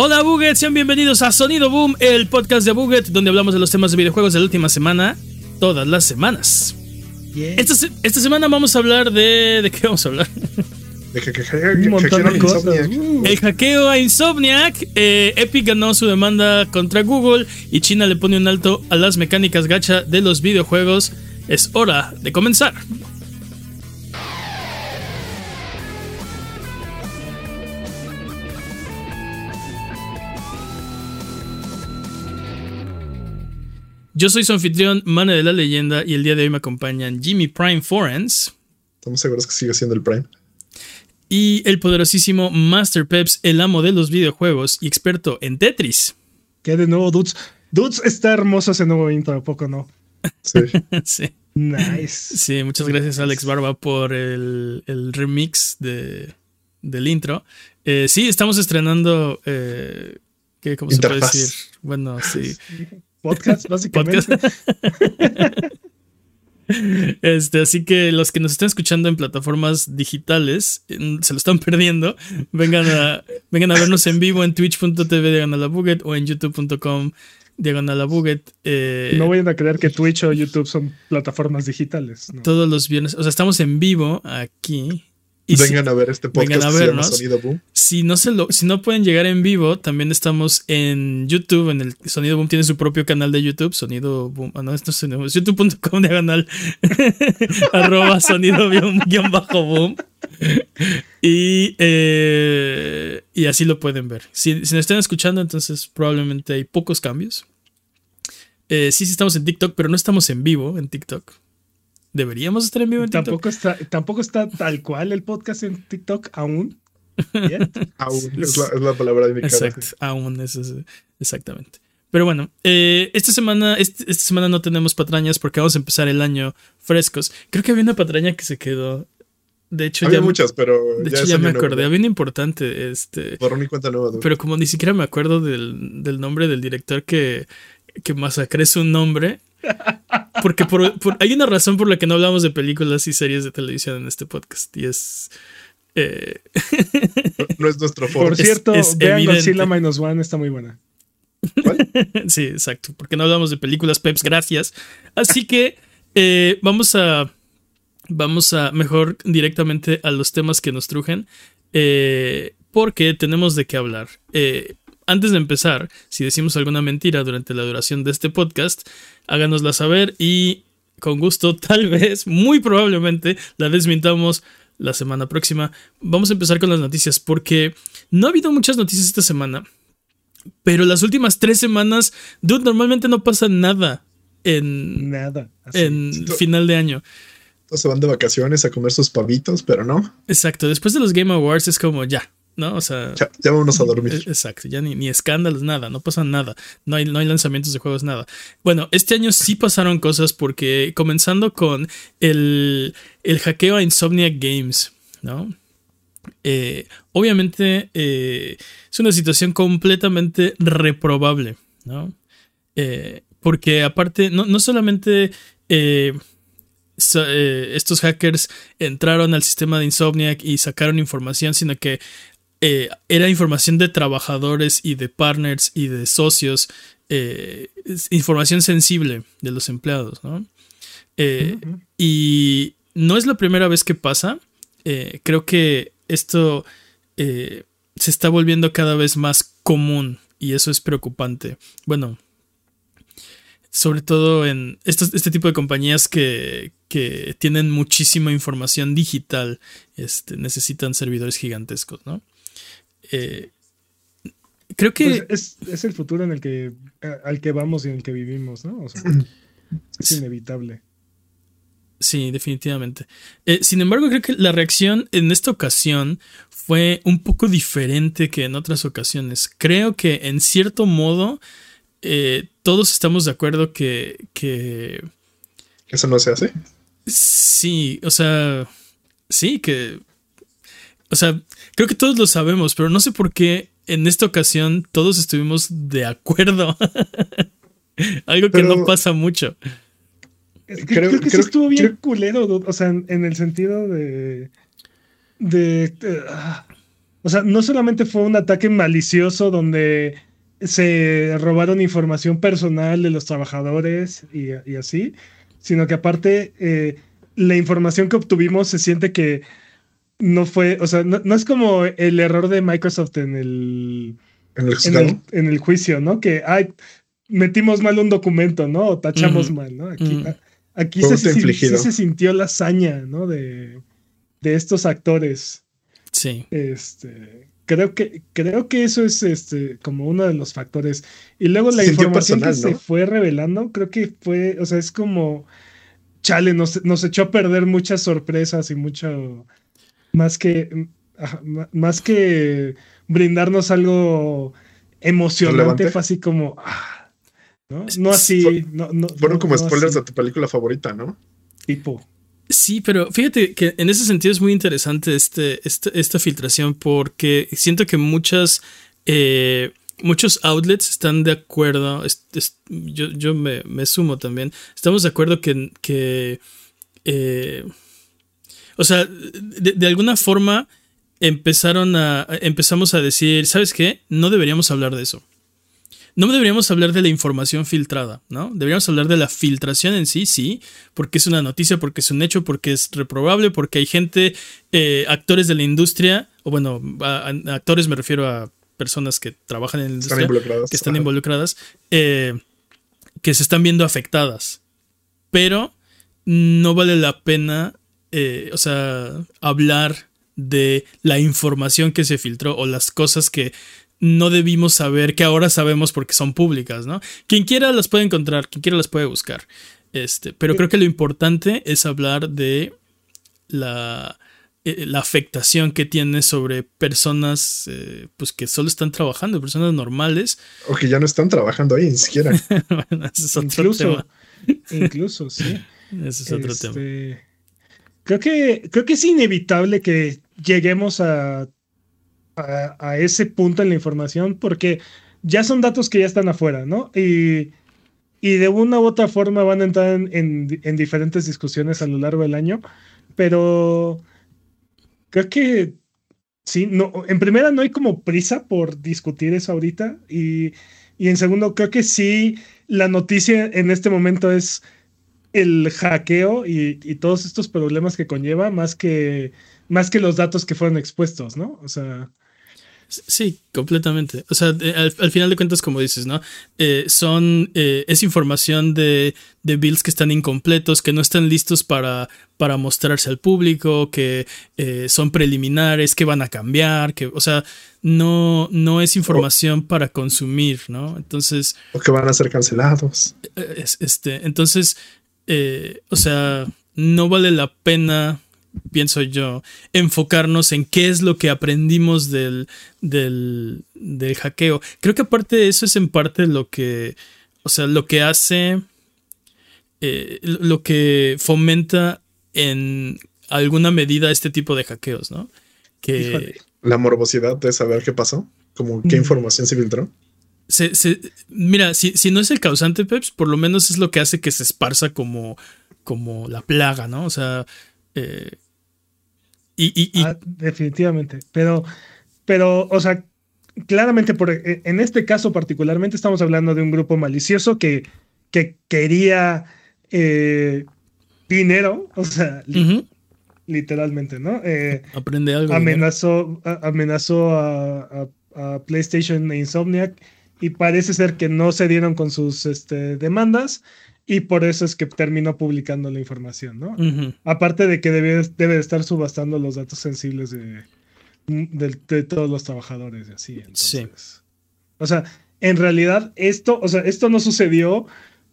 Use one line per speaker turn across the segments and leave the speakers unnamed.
Hola Buget, sean bienvenidos a Sonido Boom, el podcast de Buget, donde hablamos de los temas de videojuegos de la última semana, todas las semanas. Esta, se- esta semana vamos a hablar de... ¿De qué vamos a hablar?
De que, que, que-
Un montón de cosas.
Insomniac.
Uh.
El hackeo a Insomniac. eh, Epic ganó su demanda contra Google y China le pone un alto a las mecánicas gacha de los videojuegos. Es hora de comenzar. Yo soy su anfitrión, Mane de la Leyenda, y el día de hoy me acompañan Jimmy Prime Forens
Estamos seguros que sigue siendo el Prime.
y el poderosísimo Master Peps, el amo de los videojuegos y experto en Tetris.
¿Qué de nuevo, Dudes? Dudes, está hermoso ese nuevo intro, ¿a poco no?
Sí.
sí,
Nice.
sí, muchas gracias Alex Barba por el, el remix de, del intro. Eh, sí, estamos estrenando... Eh, ¿qué, ¿Cómo se puede decir? Bueno, sí.
Podcast, básicamente.
Este, así que los que nos están escuchando en plataformas digitales se lo están perdiendo. Vengan a, vengan a vernos en vivo en twitch.tv diagonal a Buget o en youtube.com diagonal a Buget. eh,
No vayan a creer que Twitch o YouTube son plataformas digitales. ¿no?
todos los viernes. O sea, estamos en vivo aquí. Y si-
Vengan a ver este podcast
a
que se llama. Sonido Boom.
Si no, se lo, si no pueden llegar en vivo, también estamos en YouTube. En el Sonido Boom tiene su propio canal de YouTube. Sonido Boom. Ah, no, esto es youtube.com diagonal arroba sonido guion bajo boom. Y, eh, y así lo pueden ver. Si, si nos están escuchando, entonces probablemente hay pocos cambios. Eh, sí, sí estamos en TikTok, pero no estamos en vivo en TikTok. Deberíamos estar en vivo en TikTok.
Tampoco está, tampoco está tal cual el podcast en TikTok aún.
Aún es la, es la palabra indicada.
Exacto, aún eso es exactamente. Pero bueno, eh, esta semana, este- esta semana no tenemos patrañas porque vamos a empezar el año frescos. Creo que había una patraña que se quedó. De hecho,
Había
ya,
muchas, pero
de
ya,
hecho,
es
ya me
nuevo,
acordé.
¿no?
Había una importante, este.
Borrón y cuenta nueva. ¿no?
Pero como ni siquiera me acuerdo del, del nombre del director que, que masacré su nombre. Porque por- por- hay una razón por la que no hablamos de películas y series de televisión en este podcast. Y es. eh,
No, no es nuestro foro.
Por cierto,
es
vean
evidente.
Godzilla Minus One, está muy buena.
Sí, exacto, porque no hablamos de películas, Peps, gracias. Así que eh, vamos a vamos a mejor directamente a los temas que nos trujen, eh, porque tenemos de qué hablar. Eh, antes de empezar, si decimos alguna mentira durante la duración de este podcast, háganosla saber y con gusto, tal vez, muy probablemente, la desmintamos la semana próxima. Vamos a empezar con las noticias, porque no ha habido muchas noticias esta semana. Pero las últimas tres semanas, dude, normalmente no pasa nada en,
Nada. así.
en final de año.
Todos se van de vacaciones a comer sus pavitos, pero no.
Exacto, después de los Game Awards es como ya, ¿no? O sea,
Ya, ya vámonos a dormir.
eh, exacto, ya ni, ni escándalos, nada, no pasa nada, no hay, no hay lanzamientos de juegos, nada. Bueno, este año sí pasaron cosas porque comenzando con el, el hackeo a Insomniac Games, ¿no? Eh, obviamente eh, es una situación completamente reprobable, ¿no? Eh, porque aparte, no, no solamente so- estos hackers entraron al sistema de Insomniac y sacaron información, sino que eh, era información de trabajadores y de partners y de socios, eh, información sensible de los empleados, ¿no? Eh, y no es la primera vez que pasa. Eh, creo que esto se está volviendo cada vez más común y eso es preocupante. Bueno, sobre todo en estos- este tipo de compañías que, que tienen muchísima información digital, este, necesitan servidores gigantescos, ¿no? Eh, creo que...
Pues es, es el futuro en el que al que vamos y en el que vivimos, ¿no? O sea, es inevitable.
Sí, definitivamente. Eh, sin embargo, creo que la reacción en esta ocasión fue un poco diferente que en otras ocasiones. Creo que en cierto modo eh, todos estamos de acuerdo que, que
Eso no se hace.
sí, o sea, sí, que... O sea, creo que todos lo sabemos, pero no sé por qué en esta ocasión todos estuvimos de acuerdo. Algo que
Pero-
no pasa mucho.
Es que
Creo-
creo, que sí
creo-
estuvo bien
creo-
culero, dude. o sea, en, en el sentido de. de. de- ah, o sea, no solamente fue un ataque malicioso donde se robaron información personal de los trabajadores y, así, sino que aparte eh, la información que obtuvimos se siente que no fue, o sea, no, es como el error de Microsoft en el, en el, juicio, ¿no? Que ay, metimos mal un documento, ¿no? O tachamos mal, ¿no? Aquí, aquí se, se, sintió la hazaña, ¿no? De, de estos actores.
Sí.
Este, creo que, creo que eso es este, como uno de los factores. Y luego la información que se fue revelando, creo que fue, o sea, es como, chale, nos, nos echó a perder muchas sorpresas y mucho, más que, más que brindarnos algo emocionante, fue así como, ah, ¿no? No así, no, no,
Fueron como spoilers de tu película favorita, ¿no?
Tipo.
Sí, pero fíjate que en ese sentido es muy interesante este, este esta filtración porque siento que muchas, eh, muchos outlets están de acuerdo, yo, yo me, sumo también, estamos de acuerdo que, que eh, o sea, de, de, alguna forma empezaron a, empezamos a decir, ¿sabes qué? No deberíamos hablar de eso no deberíamos hablar de la información filtrada, ¿no? Deberíamos hablar de la filtración en sí, sí, porque es una noticia, porque es un hecho, porque es reprobable, porque hay gente, eh, actores de la industria, o bueno, actores me refiero a personas que trabajan en la industria, que están involucradas, eh, que se están viendo afectadas. Pero no vale la pena, eh, o sea, hablar de la información que se filtró o las cosas que no debimos saber, que ahora sabemos porque son públicas, ¿no? Quien quiera las puede encontrar, quien quiera las puede buscar. Este, pero creo que lo importante es hablar de la, eh, la afectación que tiene sobre personas eh, pues que solo están trabajando, personas normales.
O que ya no están trabajando ahí ni siquiera.
incluso, incluso, sí.
Ese es otro tema.
Creo que, creo que es inevitable que lleguemos a a, ese punto en la información porque ya son datos que ya están afuera, ¿no? Y, y de una u otra forma van a entrar en, en, diferentes discusiones a lo largo del año, pero creo que sí, no, en primera no hay como prisa por discutir eso ahorita y, y en segundo creo que sí, la noticia en este momento es el hackeo y, y, todos estos problemas que conlleva más que más que los datos que fueron expuestos, ¿no? O sea,
Sí, completamente. O sea, al, final de cuentas, como dices, ¿no? Eh, son, eh, es información de, de, builds que están incompletos, que no están listos para, para mostrarse al público, que eh, son preliminares, que van a cambiar, que, o sea, no, no es información para consumir, ¿no? Entonces...
O que van a ser cancelados.
este, entonces, o sea, no vale la pena pienso yo, enfocarnos en qué es lo que aprendimos del, del, del, hackeo. Creo que aparte de eso es en parte lo que, o sea, lo que hace, eh, lo que fomenta en alguna medida este tipo de hackeos, ¿no? Que...
La morbosidad de saber qué pasó, como qué información se filtró.
Se, mira, si, si, no es el causante, Peps, por lo menos es lo que hace que se esparza como, como la plaga, ¿no? O sea, eh, y,
ah, definitivamente. Pero, pero, o sea, claramente por, e, en este caso particularmente estamos hablando de un grupo malicioso que, que quería eh, dinero, o sea, literalmente, ¿no? Eh,
Aprende algo.
Amenazó, amenazó a, PlayStation e Insomniac y parece ser que no se dieron con sus este, demandas y por eso es que terminó publicando la información, ¿no? Aparte de que debe, debe estar subastando los datos sensibles de, de, todos los trabajadores y así. sí. O sea, en realidad esto, o sea, esto no sucedió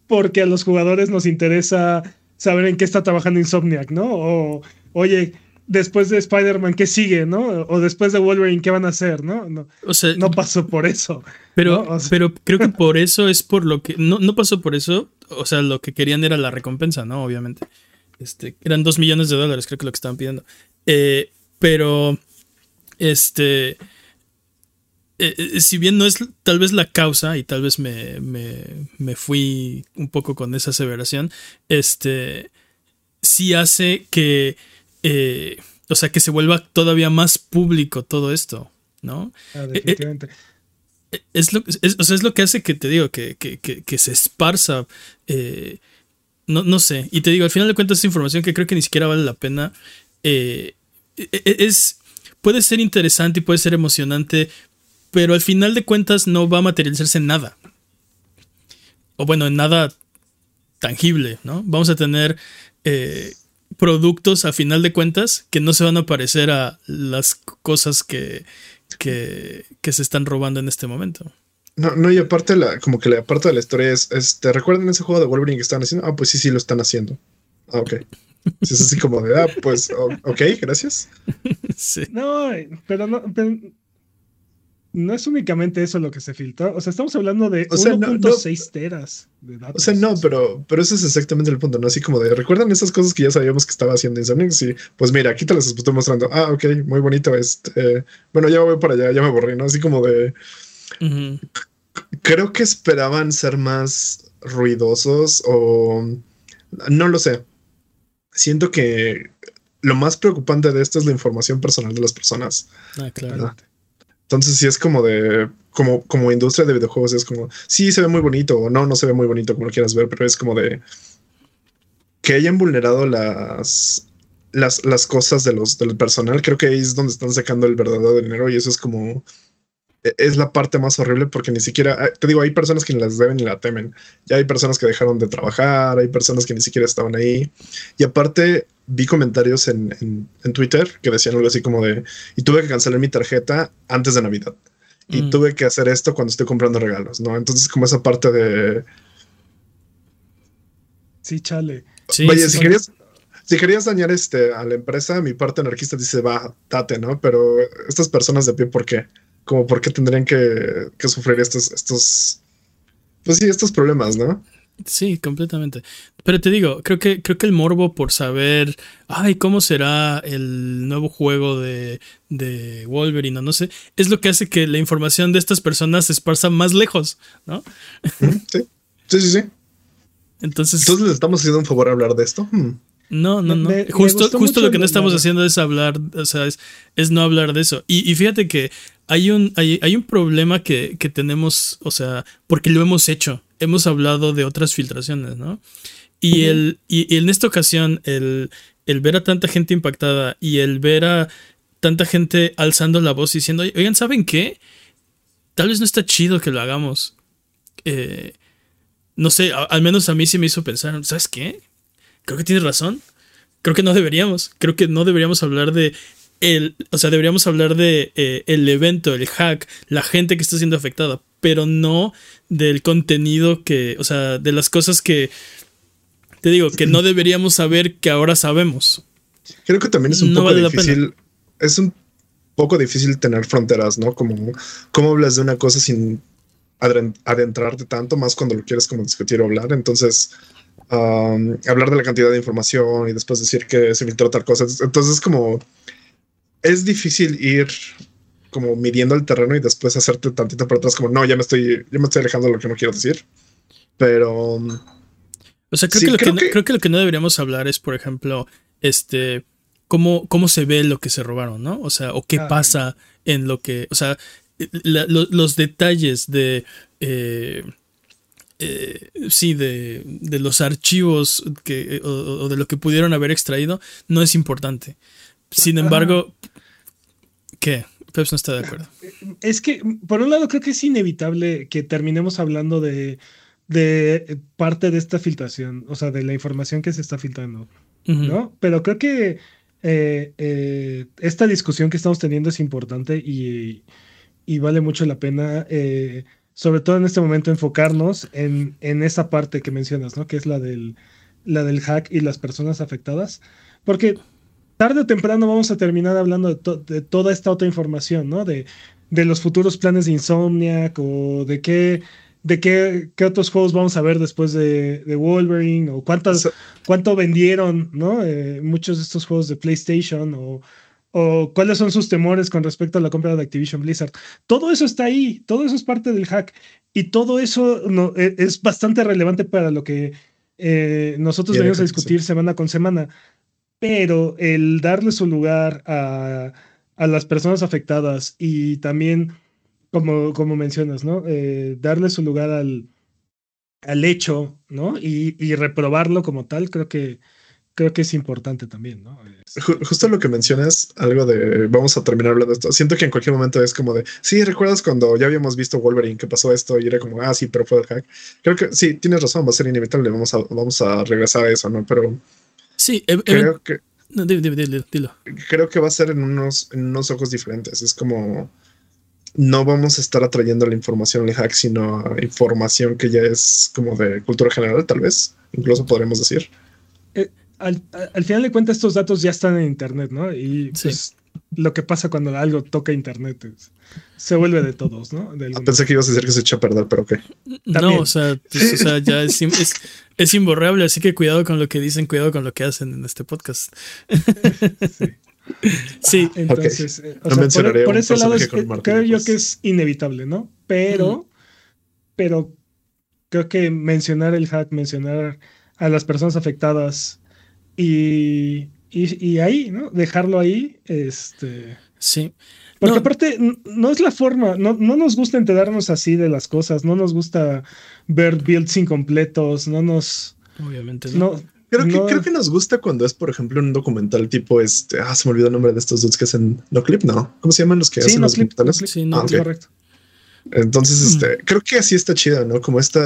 porque a los jugadores nos interesa saber en qué está trabajando Insomniac, ¿no? O, oye, después de Spider-Man, ¿qué sigue, no? O después de Wolverine, ¿qué van a hacer, no? No, o sea, no pasó por eso.
Pero, pero creo que por eso es por lo que. No, no pasó por eso. O sea, lo que querían era la recompensa, ¿no? Obviamente. Este, eran dos millones de dólares, creo que lo que estaban pidiendo. Eh, pero. Este. Eh, eh, si bien no es tal vez la causa, y tal vez me, me, me fui un poco con esa aseveración, este. Sí hace que eh, o sea, que se vuelva todavía más público todo esto. ¿no?
Ah,
Eh,
definitivamente.
eh, Es lo, es, o sea, es lo que hace que te digo, que, que, que, que se esparza. eh, no, no sé. Y te digo, al final de cuentas, es información que creo que ni siquiera vale la pena. e- e- es. Puede ser interesante y puede ser emocionante, pero al final de cuentas no va a materializarse en nada. O bueno, en nada tangible, ¿no? Vamos a tener eh, productos a final de cuentas que no se van a parecer a las cosas que, que, que se están robando en este momento.
No, no, y aparte, la, como que la parte de la historia es, es, ¿te recuerdan ese juego de Wolverine que están haciendo? Ah, pues sí, sí, lo están haciendo. Ah, ok. Sí, es así como de, ah, pues, ok, gracias.
Sí.
No, pero no, pero no es únicamente eso lo que se filtró. O sea, estamos hablando de
O sea, no-
1.6 teras de datos.
O sea, no, pero, pero ese es exactamente el punto, ¿no? Así como de, ¿recuerdan esas cosas que ya sabíamos que estaba haciendo Insomniac? Sí, pues mira, aquí te las estoy mostrando. Ah, ok, muy bonito. Este, bueno, ya voy para allá, ya me aburrí, ¿no? Así como de, creo que esperaban ser más ruidosos o no lo sé. Siento que lo más preocupante de esto es la información personal de las personas.
Ah, claro.
¿verdad? Entonces, sí es como de, como, como industria de videojuegos, es como, sí se ve muy bonito o no, no se ve muy bonito como lo quieras ver, pero es como de que hayan vulnerado las, las, las cosas de los, del personal. Creo que ahí es donde están sacando el verdadero dinero y eso es como, e- es la parte más horrible porque ni siquiera, ah, te digo, hay personas que ni las deben ni la temen. Ya hay personas que dejaron de trabajar, hay personas que ni siquiera estaban ahí. Y aparte, vi comentarios en, en, en Twitter que decían algo así como de, y tuve que cancelar mi tarjeta antes de Navidad. Y
Mm.
tuve que hacer esto cuando estoy comprando regalos, ¿no? Entonces, como esa parte de,
Sí, chale.
Sí,
vaya,
sí,
si querías, si querías dañar este, a la empresa, mi parte anarquista dice, va, date, ¿no? Pero estas personas de pie, ¿por qué? Como, ¿por qué tendrían que, que sufrir estos, estos, pues sí, estos problemas, ¿no?
Sí, completamente. Pero te digo, creo que, creo que el morbo por saber, ay, cómo será el nuevo juego de, de Wolverine o no sé, es lo que hace que la información de estas personas se esparza más lejos, ¿no?
Sí, sí, sí. sí.
Entonces,
Entonces, ¿le estamos haciendo un favor a hablar de esto? Hmm.
no, no, no.
me-
justo justo lo que no estamos haciendo es hablar, o sea, es, es no hablar de eso. Y, y fíjate que hay un, hay, hay un problema que, que tenemos, o sea, porque lo hemos hecho. Hemos hablado de otras filtraciones, ¿no? Y, el, y, y en esta ocasión, el, el ver a tanta gente impactada y el ver a tanta gente alzando la voz y diciendo, oigan, ¿saben qué? Tal vez no está chido que lo hagamos. Eh, no sé, a- al menos a mí sí me hizo pensar, ¿sabes qué? Creo que tienes razón. Creo que no deberíamos. Creo que no deberíamos hablar de el, o sea, deberíamos hablar de eh, el evento, el hack, la gente que está siendo afectada, pero no del contenido que, o sea, de las cosas que te digo que no deberíamos saber que ahora sabemos.
Creo que también es un
No
poco
vale
difícil. Es un poco difícil tener fronteras, ¿no? Como cómo hablas de una cosa sin adentrarte tanto, más cuando lo quieres como discutir o hablar. Entonces, um, hablar de la cantidad de información y después decir que se filtró tal cosa. Entonces, como es difícil ir como midiendo el terreno y después hacerte tantito para atrás, como no, ya me estoy, ya me estoy alejando de lo que no quiero decir. Pero um,
O sea, creo,
Sí,
que lo
creo
que, creo que lo que no deberíamos hablar es, por ejemplo, este, cómo, cómo se ve lo que se robaron, ¿no? O sea, o qué
Ah.
pasa en lo que, o sea, la- lo- los detalles de, eh, eh, sí, de, de los archivos que, o, o de lo que pudieron haber extraído, no es importante. Sin embargo, ¿qué? Peps no está de acuerdo.
Es que, por un lado, creo que es inevitable que terminemos hablando de, de parte de esta filtración, o sea, de la información que se está filtrando. ¿no? Pero creo que eh, eh, esta discusión que estamos teniendo es importante y, y vale mucho la pena, eh, sobre todo en este momento, enfocarnos en, en esa parte que mencionas, ¿no? Que es la del, la del hack y las personas afectadas, porque tarde o temprano vamos a terminar hablando de, to- de toda esta otra información, ¿no? De, de los futuros planes de Insomniac o de qué, de qué, qué otros juegos vamos a ver después de, de Wolverine o cuántas, cuánto vendieron, ¿no? Eh, muchos de estos juegos de PlayStation o, o cuáles son sus temores con respecto a la compra de Activision Blizzard. Todo eso está ahí, todo eso es parte del hack y todo eso no, e- es bastante relevante para lo que eh, nosotros venimos a discutir semana con semana. Pero el darle su lugar a a las personas afectadas y también, como, como mencionas, ¿no? Eh, darle su lugar al, al hecho, ¿no? Y, y, reprobarlo como tal, creo que, creo que es importante también, ¿no?
Justo lo que mencionas, algo de, vamos a terminar hablando de esto, siento que en cualquier momento es como de, sí, ¿recuerdas cuando ya habíamos visto Wolverine que pasó esto y era como, ah, sí, pero fue el hack? Creo que sí, tienes razón, va a ser inevitable, vamos a, vamos a regresar a eso, ¿no? Pero...
Sí, creo que... No, dilo, dilo, dilo.
Creo que va a ser en unos, en unos ojos diferentes, es como no vamos a estar atrayendo la información al hack, sino información que ya es como de cultura general, tal vez, incluso podremos decir.
Eh, al, final de cuentas, estos datos ya están en Internet, ¿no? Y pues, lo que pasa cuando algo toca Internet se vuelve de todos, ¿no?
Pensé que ibas a decir que se echa a perder, pero ¿qué?
No, o sea, pues, o sea ya es, es, imborrable, así que cuidado con lo que dicen, cuidado con lo que hacen en este podcast. sí. Sí,
entonces, eh, por, ese lado creo yo que es inevitable, ¿no? Pero, pero creo que mencionar el hack, mencionar a las personas afectadas y, y, ahí, ¿no? Dejarlo ahí, este...
Sí.
Porque aparte, no es la forma, no, no nos gusta enterarnos así de las cosas, no nos gusta ver builds incompletos, no nos...
Obviamente no
Creo, que, creo que nos gusta cuando es, por ejemplo, un documental tipo este. Ah, se me olvidó el nombre de estos dudes que hacen No Clip, ¿no? ¿Cómo se llaman los que hacen los documentales?
Sí, no, ah, correcto.
Entonces, mm. este, creo que así está chido, ¿no? Como esta.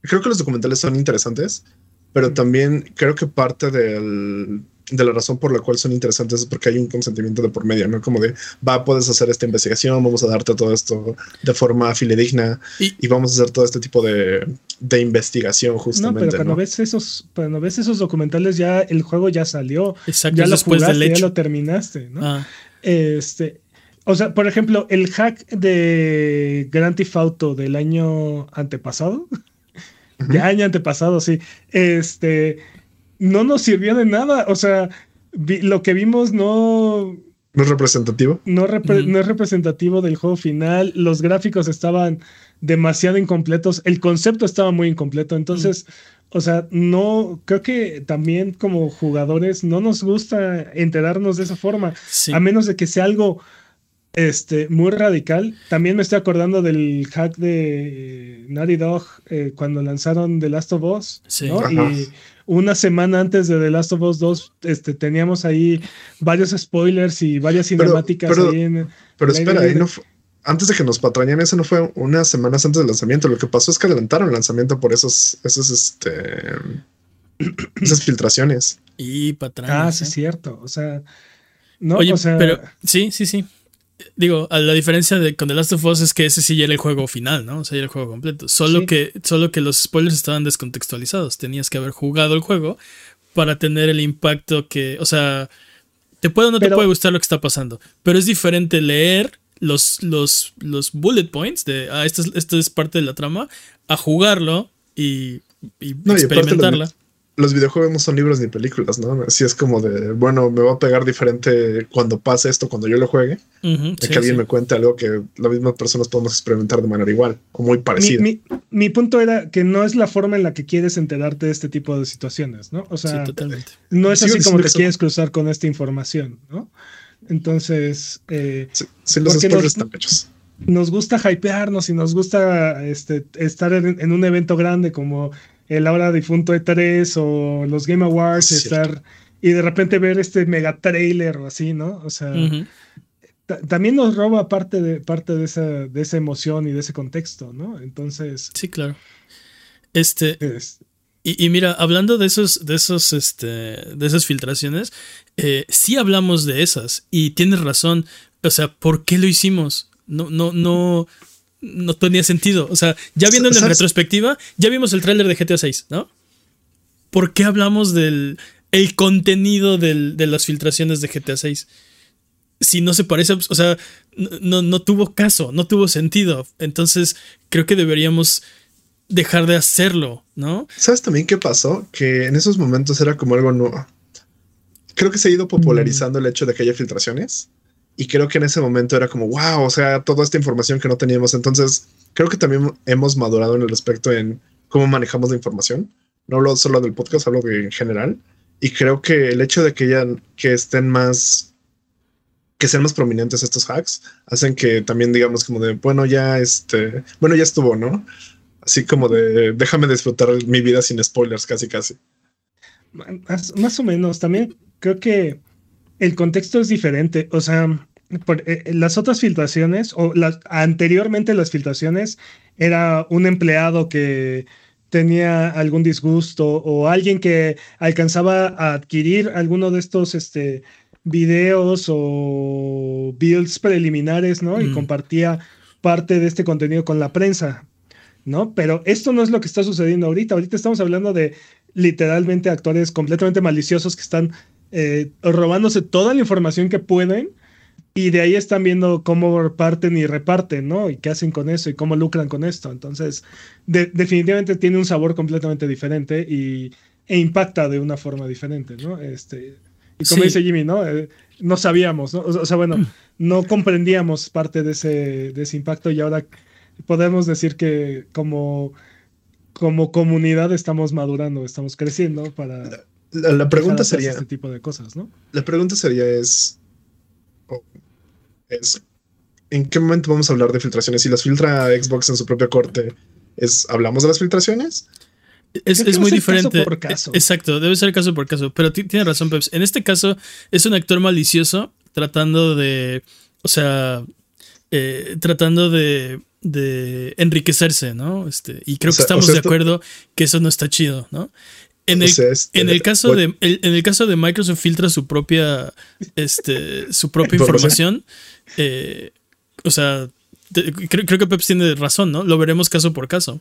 Creo que los documentales son interesantes, pero también creo que parte del de la razón por la cual son interesantes es porque hay un consentimiento de por medio, ¿no? Como de, va, puedes hacer esta investigación, vamos a darte todo esto de forma filedigna y, vamos a hacer todo este tipo de, de investigación justamente.
No, pero cuando ves esos, cuando ves esos documentales ya el juego ya salió,
Exacto,
ya lo jugaste, ya lo terminaste, ¿no? Ah. Este, o sea, por ejemplo, el hack de Grand Theft Auto del año antepasado, de año antepasado, sí, este no nos sirvió de nada. O sea, lo que vimos no.
¿No es representativo?
No, no, es representativo del juego final. Los gráficos estaban demasiado incompletos. El concepto estaba muy incompleto. Entonces, o sea, no. Creo que también como jugadores no nos gusta enterarnos de esa forma. A menos de que sea algo este, muy radical. También me estoy acordando del hack de Naughty Dog eh, cuando lanzaron The Last of Us. Sí. Y una semana antes de The Last of Us 2 este, teníamos ahí varios spoilers y varias cinemáticas
pero,
ahí en,
Pero espera, antes de que nos patrañan, eso no fue unas semanas antes del lanzamiento. Lo que pasó es que adelantaron el lanzamiento por esos, esos, este, esas filtraciones.
Y patrañas.
Ah, sí, es ¿eh? cierto. O sea, no,
Oye, pero sí, sí, sí digo, a la diferencia de con The Last of Us es que ese sí ya era el juego final, ¿no? O sea, ya era el juego completo. Solo, que, solo que los spoilers estaban descontextualizados. Tenías que haber jugado el juego para tener el impacto que, o sea, te puede o no te puede gustar lo que está pasando, pero es diferente leer los, los, los bullet points de, ah, esto es, esto es parte de la trama, a jugarlo y, y experimentarla
los videojuegos no son libros ni películas, ¿no? Así es como de, bueno, me va a pegar diferente cuando pase esto, cuando yo lo juegue, de que alguien me cuente algo que las mismas personas podemos experimentar de manera igual o muy parecida.
Mi, punto era que no es la forma en la que quieres enterarte de este tipo de situaciones, ¿no? O sea, no es así como te quieres cruzar con esta información, ¿no? Entonces, eh,
sí, los spoilers están hechos
nos gusta hypearnos y nos gusta este, estar en, un evento grande como el ahora difunto E3 o los Game Awards, estar y de repente ver este mega trailer o así, ¿no? O sea, también nos roba parte de, parte de esa, de esa emoción y de ese contexto, ¿no? Entonces.
Sí, claro. Este. y, mira, hablando de esos, de esos, este, de esas filtraciones, eh, sí hablamos de esas. Y tienes razón. O sea, ¿por qué lo hicimos? No, no, no no tenía sentido. O sea, ya viendo en retrospectiva, ya vimos el tráiler de GTA 6, ¿no? ¿Por qué hablamos del el contenido de las filtraciones de GTA 6? Si no se parece, o sea, no, no tuvo caso, no tuvo sentido. Entonces, creo que deberíamos dejar de hacerlo, ¿no?
¿Sabes también qué pasó? Que en esos momentos era como algo nuevo. Creo que se ha ido popularizando el hecho de que haya filtraciones. Y creo que en ese momento era como, wow, o sea, toda esta información que no teníamos. Entonces, creo que también hemos madurado en el respecto en cómo manejamos la información. No hablo solo del podcast, hablo de en general. Y creo que el hecho de que ya que estén más que sean más prominentes estos hacks, hacen que también digamos como de, bueno, ya este, bueno, ya estuvo, ¿no? Así como de, déjame disfrutar mi vida sin spoilers, casi, casi.
Más, o menos, también creo que el contexto es diferente, o sea, eh, las otras filtraciones, o las, anteriormente las filtraciones, era un empleado que tenía algún disgusto o alguien que alcanzaba a adquirir alguno de estos este, videos o builds preliminares, ¿no? Y mm. compartía parte de este contenido con la prensa, ¿no? Pero esto no es lo que está sucediendo ahorita. Ahorita estamos hablando de literalmente actores completamente maliciosos que están eh, robándose toda la información que pueden y de ahí están viendo cómo parten y reparten, ¿no? Y qué hacen con eso y cómo lucran con esto. Entonces, definitivamente tiene un sabor completamente diferente y, e impacta de una forma diferente, ¿no? Este, y como dice Jimmy, ¿no? Eh, no sabíamos, ¿no? O sea, bueno, mm. no comprendíamos parte de ese, de ese impacto y ahora podemos decir que como, como comunidad estamos madurando, estamos creciendo para...
La, pregunta sería...
Este tipo de cosas, ¿no?
La pregunta sería es es ¿en qué momento vamos a hablar de filtraciones? Si las filtra Xbox en su propia corte, es, ¿hablamos de las filtraciones?
Es, muy diferente. Por caso. Exacto, debe ser caso por caso. Pero tiene razón, Peps. En este caso, es un actor malicioso tratando de. O sea. Eh, tratando de, de enriquecerse, ¿no? Este, y creo que estamos de acuerdo que eso no está chido, ¿no? En el, este, en el caso de en el caso de Microsoft filtra su propia este su propia información eh, o sea creo, que Peps tiene razón no lo veremos caso por caso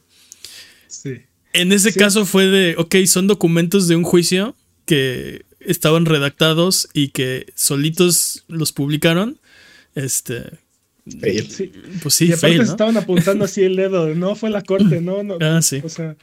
sí
en ese caso fue de ok son documentos de un juicio que estaban redactados y que solitos los publicaron este
Sí. Pues sí, y aparte estaban apuntando así el dedo, no fue la corte, no, no.
Ah, sí.
O sea,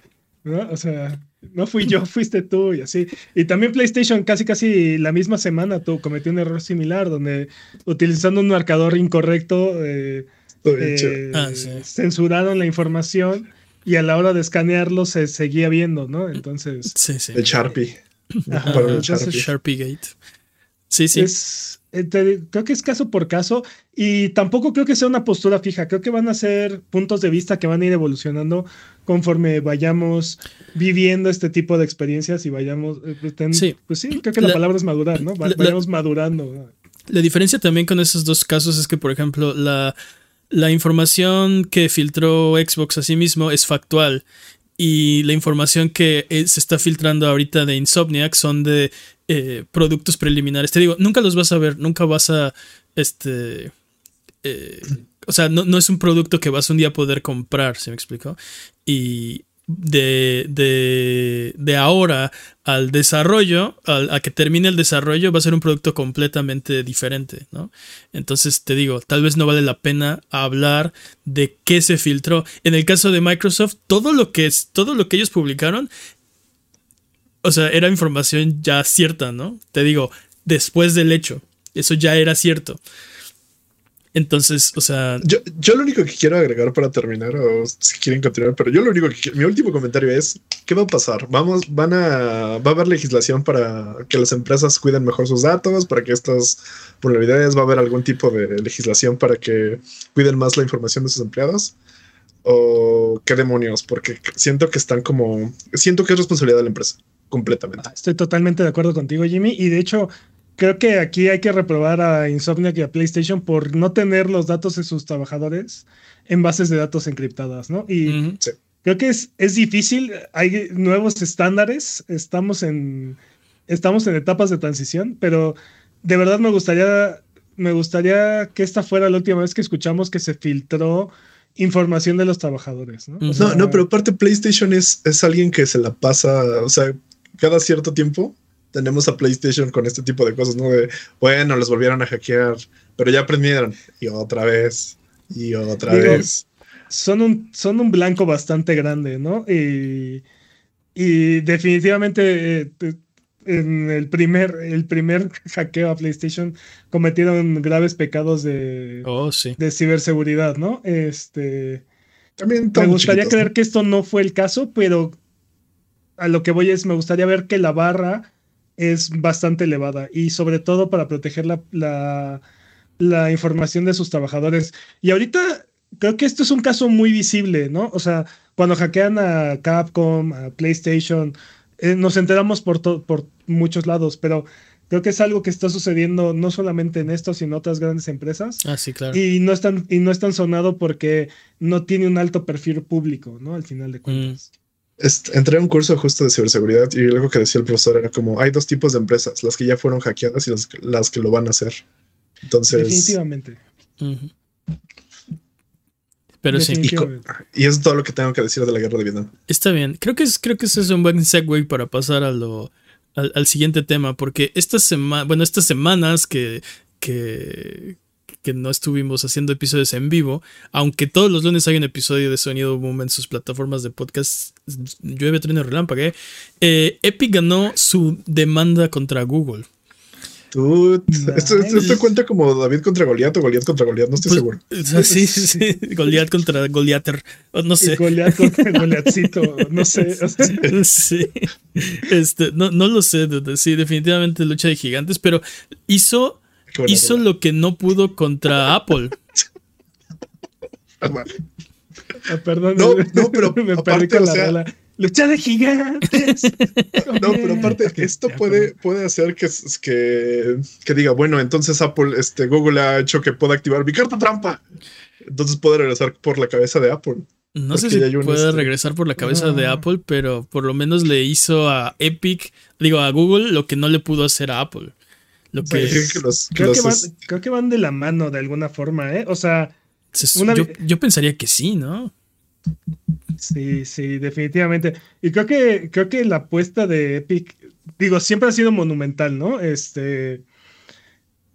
¿no? O sea, no fui yo, fuiste tú y así. Y también PlayStation casi casi la misma semana tú cometió un error similar donde utilizando un marcador incorrecto eh, eh, ah, censuraron la información y a la hora de escanearlo se seguía viendo, ¿no? Entonces...
Sí, sí.
El Sharpie.
el Sharpie. Gate. Sí, sí.
Eh, creo que es caso por caso y tampoco creo que sea una postura fija. Creo que van a ser puntos de vista que van a ir evolucionando conforme vayamos viviendo este tipo de experiencias y vayamos. Eh, pues, sí. Pues sí, creo que la, palabra es madurar, ¿no? Vayamos madurando.
La diferencia también con esos dos casos es que, por ejemplo, la, la información que filtró Xbox a sí mismo es factual. Y la información que eh, se está filtrando ahorita de Insomniac son de eh, productos preliminares. Te digo, nunca los vas a ver, nunca vas a. Este. O sea, no, es un producto que vas un día a poder comprar, ¿se me explicó? Y de, de, de ahora al desarrollo, a que termine el desarrollo, va a ser un producto completamente diferente, ¿no? Entonces te digo, tal vez no vale la pena hablar de qué se filtró. En el caso de Microsoft, todo lo que es, todo lo que ellos publicaron, o sea, era información ya cierta, ¿no? Te digo, después del hecho, eso ya era cierto. Entonces, o sea.
Yo, yo, lo único que quiero agregar para terminar, o si quieren continuar, pero yo lo único que mi último comentario es: ¿qué va a pasar? Vamos, van a. Va a haber legislación para que las empresas cuiden mejor sus datos, para que estas vulnerabilidades, va a haber algún tipo de legislación para que cuiden más la información de sus empleados. ¿O qué demonios? Porque siento que están como. Siento que es responsabilidad de la empresa, completamente.
Estoy totalmente de acuerdo contigo, Jimmy. Y de hecho, creo que aquí hay que reprobar a Insomniac y a PlayStation por no tener los datos de sus trabajadores en bases de datos encriptadas, ¿no? Y creo que es, es difícil, hay nuevos estándares, estamos en, estamos en etapas de transición, pero de verdad me gustaría, me gustaría que esta fuera la última vez que escuchamos que se filtró información de los trabajadores, ¿no?
no, no, pero aparte PlayStation es, es alguien que se la pasa, o sea, cada cierto tiempo tenemos a PlayStation con este tipo de cosas, ¿no? De, bueno, los volvieron a hackear, pero ya aprendieron. Y otra vez, y otra vez.
Son un, son un blanco bastante grande, ¿no? Y, y definitivamente eh, en el primer, el primer hackeo a PlayStation cometieron graves pecados de,
oh, sí.
de ciberseguridad, ¿no? Este.
También
me gustaría creer que esto no fue el caso, pero a lo que voy es, me gustaría ver que la barra es bastante elevada y sobre todo para proteger la, la información de sus trabajadores. Y ahorita creo que esto es un caso muy visible, ¿no? O sea, cuando hackean a Capcom, a PlayStation, eh, nos enteramos por, por muchos lados, pero creo que es algo que está sucediendo no solamente en esto, sino en otras grandes empresas.
Ah, sí, claro.
Y no es tan, y no es tan sonado porque no tiene un alto perfil público, ¿no? Al final de cuentas.
Mm. Entré a un curso justo de ciberseguridad y algo que decía el profesor era como hay dos tipos de empresas, las que ya fueron hackeadas y las, las que lo van a hacer. Entonces.
Definitivamente.
Pero sí.
Y, es todo lo que tengo que decir de la guerra de Vietnam.
Está bien. Creo que, es, creo que ese es un buen segue para pasar a lo, al, siguiente tema. Porque esta semana, bueno, estas semanas que, que, que no estuvimos haciendo episodios en vivo, aunque todos los lunes hay un episodio de Sonido Boom en sus plataformas de podcast, llueve, trueno relámpago, eh, Epic ganó su demanda contra Google.
Esto, cuenta como David contra Goliat o Goliat contra Goliat, no estoy pues, seguro.
Sí, sí, sí. Goliat contra Goliater, no sé.
Goliat contra Goliatcito, no sé.
Sí. Este, no, no lo sé, sí, definitivamente lucha de gigantes, pero hizo, hizo lo que no pudo contra Apple.
Ah, perdón,
no, no, pero me con
la Lucha de gigantes.
no, pero aparte, esto puede, puede hacer que, que, que, diga, bueno, entonces Apple, este, Google ha hecho que pueda activar mi carta trampa. Entonces puede regresar por la cabeza de Apple.
No sé si puede este regresar por la cabeza de Apple, pero por lo menos le hizo a Epic, digo, a Google lo que no le pudo hacer a Apple. Lo que
creo, que van, creo, que van, de la mano de alguna forma, ¿eh? O sea,
yo, yo pensaría que sí, ¿no?
Sí, sí, definitivamente. Y creo que, creo que la apuesta de Epic, digo, siempre ha sido monumental, ¿no? Este.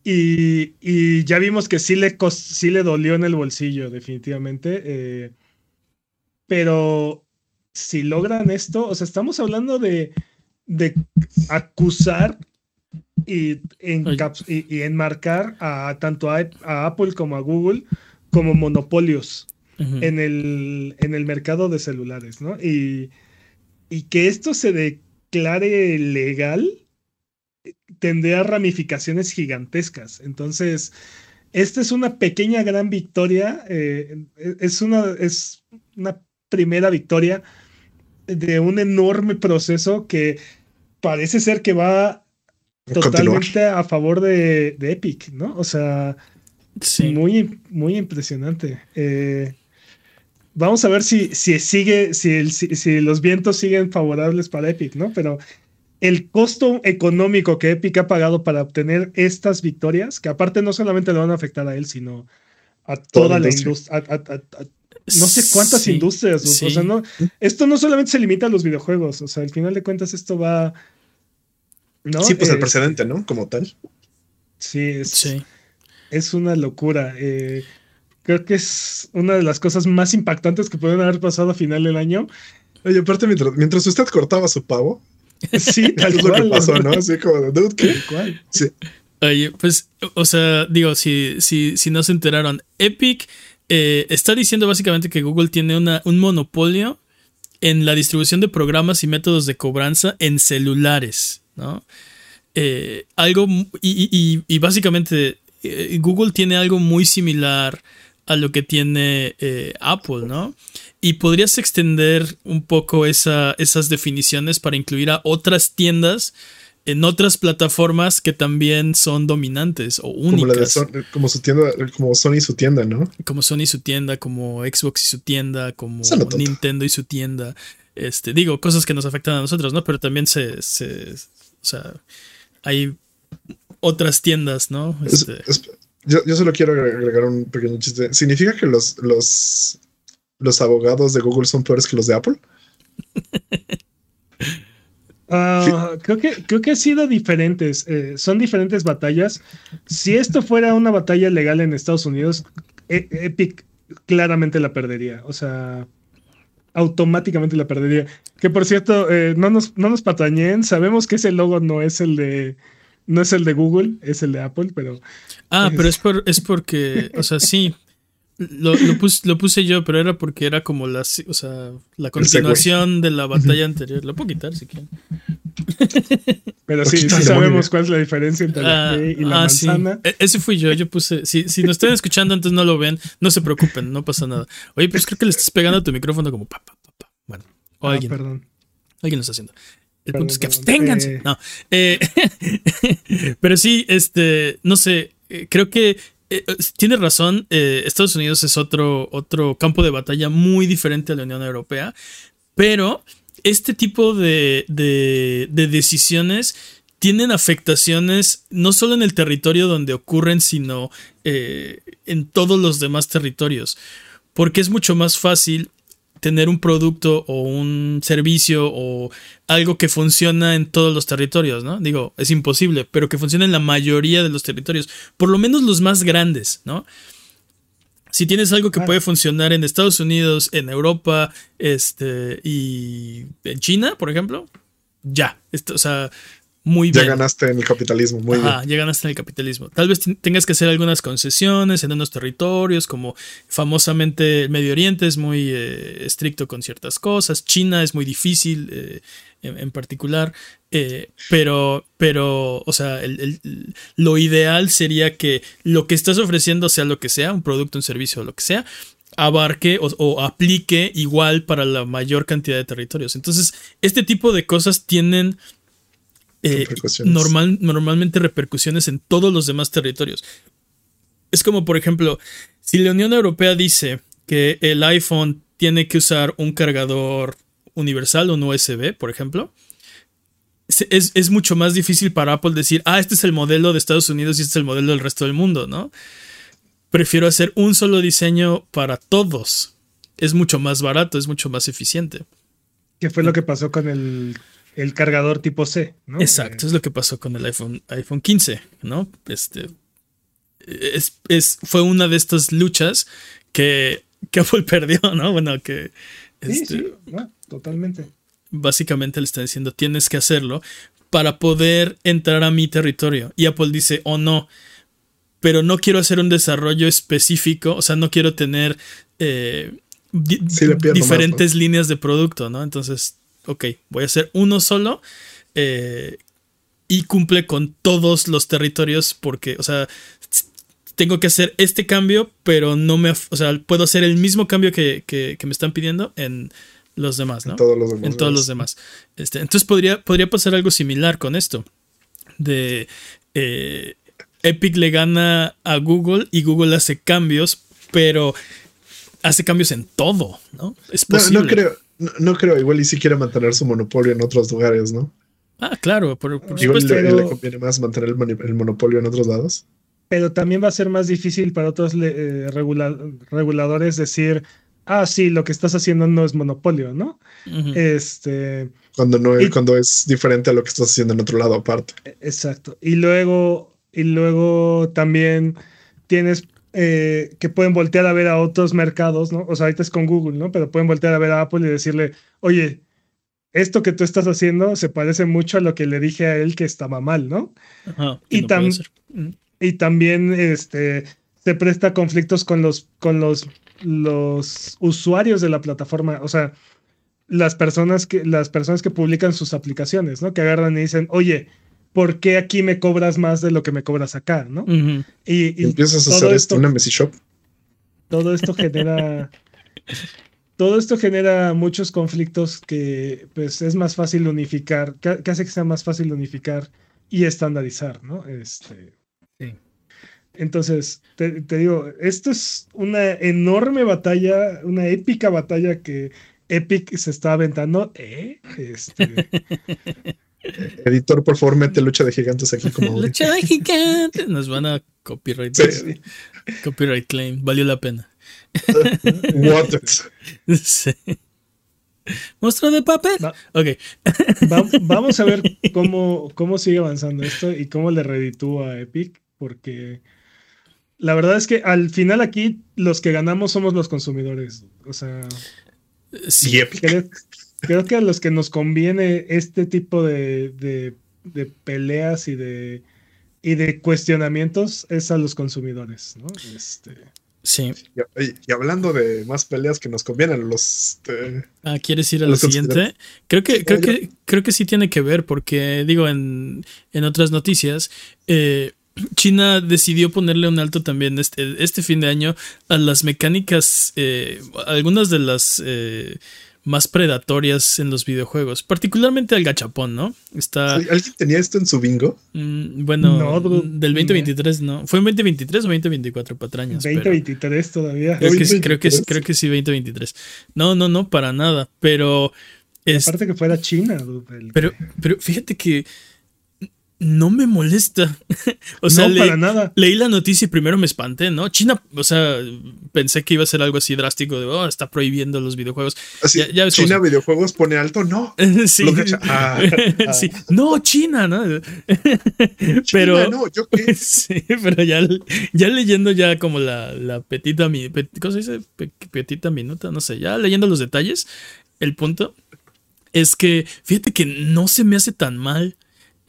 Y, ya vimos que sí le, sí le dolió en el bolsillo, definitivamente. Eh, pero si logran esto, o sea, estamos hablando de, de acusar y, y, enmarcar a tanto a Apple como a Google como monopolios en, el, en el mercado de celulares, ¿no? Y, y que esto se declare legal tendría ramificaciones gigantescas. Entonces, esta es una pequeña gran victoria, eh, es, una, es una primera victoria de un enorme proceso que parece ser que va totalmente a favor de, Epic, ¿no? O sea, muy, muy impresionante. Eh, Vamos a ver si, si sigue, si, si, los vientos siguen favorables para Epic, ¿no? Pero el costo económico que Epic ha pagado para obtener estas victorias, que aparte no solamente le van a afectar a él, sino a toda, la industria, no sé cuántas industrias, o sea, no, esto no solamente se limita a los videojuegos, o sea, al final de cuentas esto va...
¿no? Sí, pues el precedente, ¿no? Como tal.
Sí, es, es una locura. Eh, Creo que es una de las cosas más impactantes que pueden haber pasado a final del año.
Oye, aparte, mientras, usted cortaba su pavo,
sí,
tal es lo que pasó, ¿no? Así como de dude, ¿qué? Sí.
Oye, pues, o sea, digo, si, si, si no se enteraron, Epic eh, está diciendo básicamente que Google tiene una, un monopolio en la distribución de programas y métodos de cobranza en celulares, ¿no? Eh, algo, y, y, básicamente eh, Google tiene algo muy similar a lo que tiene eh, Apple, ¿no? Y podrías extender un poco esa, esas definiciones para incluir a otras tiendas en otras plataformas que también son dominantes o únicas.
Como, su tienda, como Sony su tienda, ¿no?
Como Sony su tienda, como Xbox y su tienda, como Nintendo y su tienda. Este, digo, cosas que nos afectan a nosotros, ¿no? Pero también se, se o sea, hay otras tiendas, ¿no? Este,
yo, solo quiero agregar un pequeño chiste. ¿Significa que los, los, los abogados de Google son peores que los de Apple?
Ah, creo, que, creo que han sido diferentes. Eh, son diferentes batallas. Si esto fuera una batalla legal en Estados Unidos, e, Epic claramente la perdería. O sea, automáticamente la perdería. Que por cierto, eh, no, nos, no nos patañen. Sabemos que ese logo no es el de no es el de Google, es el de Apple, pero.
Ah, pero es, por, es porque, o sea, sí. Lo, lo, puse yo, pero era porque era como la, o sea, la continuación de la batalla anterior. Lo puedo quitar si quieren.
Pero sí, sí sabemos cuál es la diferencia entre la P y la ah, manzana.
E-, ese fui yo, yo puse. Si, si nos están escuchando antes no lo ven, no se preocupen, no pasa nada. Oye, pues creo que le estás pegando a tu micrófono como pa, pa, pa, pa. Bueno, o ah, alguien. Perdón. Alguien lo está haciendo. El punto es que absténganse. Eh. No. Eh, pero sí, este, no sé, eh, creo que tiene razón. Estados Unidos es otro, otro campo de batalla muy diferente a la Unión Europea. Pero este tipo de, decisiones tienen afectaciones no solo en el territorio donde ocurren, sino eh, en todos los demás territorios. Porque es mucho más fácil tener un producto o un servicio o algo que funciona en todos los territorios, ¿no? Digo, es imposible, pero que funcione en la mayoría de los territorios, por lo menos los más grandes, ¿no? Si tienes algo que puede funcionar en Estados Unidos, en Europa, este, y en China, por ejemplo, ya. Esto, o sea, muy
bien. Ya ganaste en el capitalismo, muy Ajá,
ya ganaste en el capitalismo. Tal vez tengas que hacer algunas concesiones en unos territorios, como famosamente el Medio Oriente es muy eh, estricto con ciertas cosas, China es muy difícil eh, en, particular, eh, pero, pero, o sea, lo ideal sería que lo que estás ofreciendo, sea lo que sea, un producto, un servicio o lo que sea, abarque o, aplique igual para la mayor cantidad de territorios. Entonces, este tipo de cosas tienen eh, normal, normalmente repercusiones en todos los demás territorios. Es como, por ejemplo, si la Unión Europea dice que el iPhone tiene que usar un cargador universal, un USB, por ejemplo, es, mucho más difícil para Apple decir, ah, este es el modelo de Estados Unidos y este es el modelo del resto del mundo, ¿no? Prefiero hacer un solo diseño para todos. Es mucho más barato, es mucho más eficiente.
¿Qué fue lo que pasó con el, cargador tipo C? ¿no?
Exacto, es lo que pasó con el iPhone, iPhone 15, ¿no? Este, es, fue una de estas luchas que, que Apple perdió, ¿no? Bueno, que...
sí, sí, este, totalmente
básicamente le está diciendo tienes que hacerlo para poder entrar a mi territorio. Y Apple dice, oh no, pero no quiero hacer un desarrollo específico, o sea, no quiero tener eh, diferentes líneas de producto, ¿no? Entonces, ok, voy a hacer uno solo eh, y cumple con todos los territorios porque, o sea, tengo que hacer este cambio, pero no me, o sea, puedo hacer el mismo cambio que, que me están pidiendo en los demás, ¿no?
En todos los demás.
En todos los demás. Este, entonces podría, podría pasar algo similar con esto. De eh, Epic le gana a Google y Google hace cambios, pero hace cambios en todo, ¿no?
Es posible. No, creo, no, creo, igual y si quiere mantener su monopolio en otros lugares, ¿no?
Ah, claro, por,
igual Le, conviene más mantener el, monopolio en otros lados.
Pero también va a ser más difícil para otros eh, reguladores decir, ah, sí, lo que estás haciendo no es monopolio, ¿no? Este.
Cuando no es, cuando es diferente a lo que estás haciendo en otro lado aparte.
Exacto. Y luego, y luego también tienes eh, que pueden voltear a ver a otros mercados, ¿no? O sea, ahorita es con Google, ¿no? Pero pueden voltear a ver a Apple y decirle, oye, esto que tú estás haciendo se parece mucho a lo que le dije a él que estaba mal, ¿no? y, y también este, se presta conflictos con los, con los los usuarios de la plataforma, o sea, las personas que, las personas que publican sus aplicaciones, ¿no? Que agarran y dicen, oye, ¿por qué aquí me cobras más de lo que me cobras acá, ¿no?
y, empiezas a hacer esto una Messi Shop.
Todo esto genera. todo esto genera muchos conflictos que pues es más fácil unificar, que, hace que sea más fácil unificar y estandarizar, ¿no? Este. Entonces, te, digo, esto es una enorme batalla, una épica batalla que Epic se está aventando. ¿Eh? Este...
Editor, por favor, mete lucha de gigantes aquí como.
lucha de gigantes. Nos van a copyright. Copyright claim. Valió la pena. What? sí. ¿Monstruo de papel? Ok.
vamos a ver cómo, cómo sigue avanzando esto y cómo le reditúa a Epic, porque la verdad es que al final aquí los que ganamos somos los consumidores. O sea,
sí.
Creo, que a los que nos conviene este tipo de, de, peleas y de, y de cuestionamientos es a los consumidores, ¿no? Este...
Sí.
Y, hablando de más peleas que nos convienen, los. Este,
ah, ¿quieres ir a la siguiente? Creo que, creo que, creo que sí tiene que ver, porque digo, en, en otras noticias, eh, China decidió ponerle un alto también este, este fin de año a las mecánicas, eh, algunas de las eh, más predatorias en los videojuegos, particularmente al gachapón, ¿no? Está...
¿Alguien tenía esto en su bingo?
Mm, bueno, del 2023 no. ¿Fue en 2023 o 2024 patrañas?
2023 todavía.
Creo, que, sí, creo, que, creo que sí, 2023. No, no, no, para nada, pero...
Aparte que fuera China.
Pero, pero fíjate que no me molesta.
o sea, para nada.
leí la noticia y primero me espanté, ¿no? China, o sea, pensé que iba a ser algo así drástico de, oh, está prohibiendo los videojuegos.
China videojuegos pone alto, no.
sí. Ah, ah. sí. No, China, ¿no? pero,
no, ¿yo qué?
sí, pero ya, ya leyendo ya como la, la petita, ¿cómo se dice? Petita minuta, no sé, ya leyendo los detalles, el punto es que, fíjate que no se me hace tan mal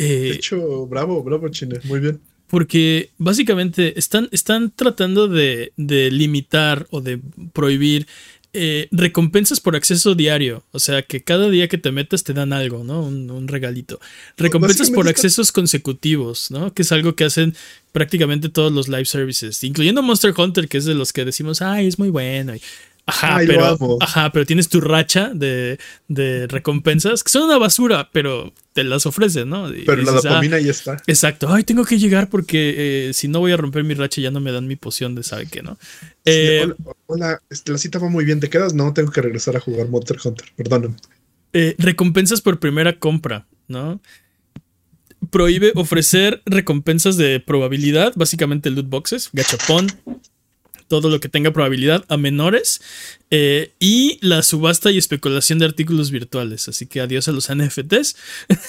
de eh, hecho, bravo, bravo China, muy bien.
Porque básicamente están, están tratando de, limitar o de prohibir eh, recompensas por acceso diario. O sea, que cada día que te metas te dan algo, ¿no? Un, regalito. Recompensas por accesos consecutivos, ¿no? Que es algo que hacen prácticamente todos los live services, incluyendo Monster Hunter, que es de los que decimos, ay, es muy bueno. Ajá, pero, ajá, pero tienes tu racha de, recompensas que son una basura, pero te las ofrecen, ¿no?
pero la dopamina ya está.
Exacto. Ay, tengo que llegar porque eh, si no voy a romper mi racha ya no me dan mi poción de sabe qué, ¿no?
Eh, hola, este, la cita va muy bien. ¿Te quedas? No, tengo que regresar a jugar Monster Hunter. Perdóname.
Eh, recompensas por primera compra, ¿no? Prohíbe ofrecer recompensas de probabilidad, básicamente loot boxes, gachapón, todo lo que tenga probabilidad a menores eh, y la subasta y especulación de artículos virtuales. Así que adiós a los NFTs,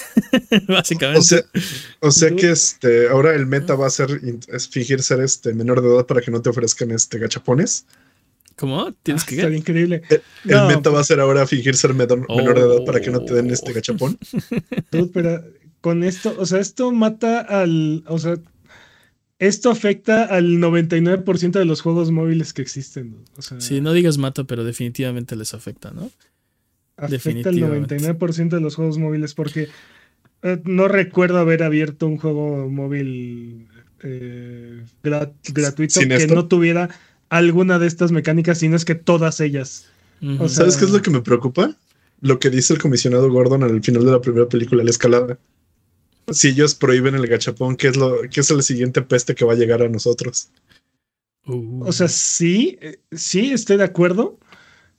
básicamente.
O sea, que este, ahora el meta va a ser fingir ser este menor de edad para que no te ofrezcan este gachapones.
¿Cómo? ¿Tienes ah, que
Está increíble.
El, meta va a ser ahora fingir ser menor, de edad para que no te den este gachapón.
pero con esto, o sea, esto mata al, o sea, esto afecta al 99% de los juegos móviles que existen. O
sí, no digas mata, pero definitivamente les afecta, ¿no?
Afecta al 99% de los juegos móviles porque eh, no recuerdo haber abierto un juego móvil eh, gratuito que no tuviera alguna de estas mecánicas, sino es que todas ellas.
¿Sabes qué es lo que me preocupa? Lo que dice el comisionado Gordon al final de la primera película, la escalada si ellos prohíben el gachapón, ¿qué es, lo, qué es el siguiente peste que va a llegar a nosotros?
Uh. O sea, sí, eh, sí, estoy de acuerdo.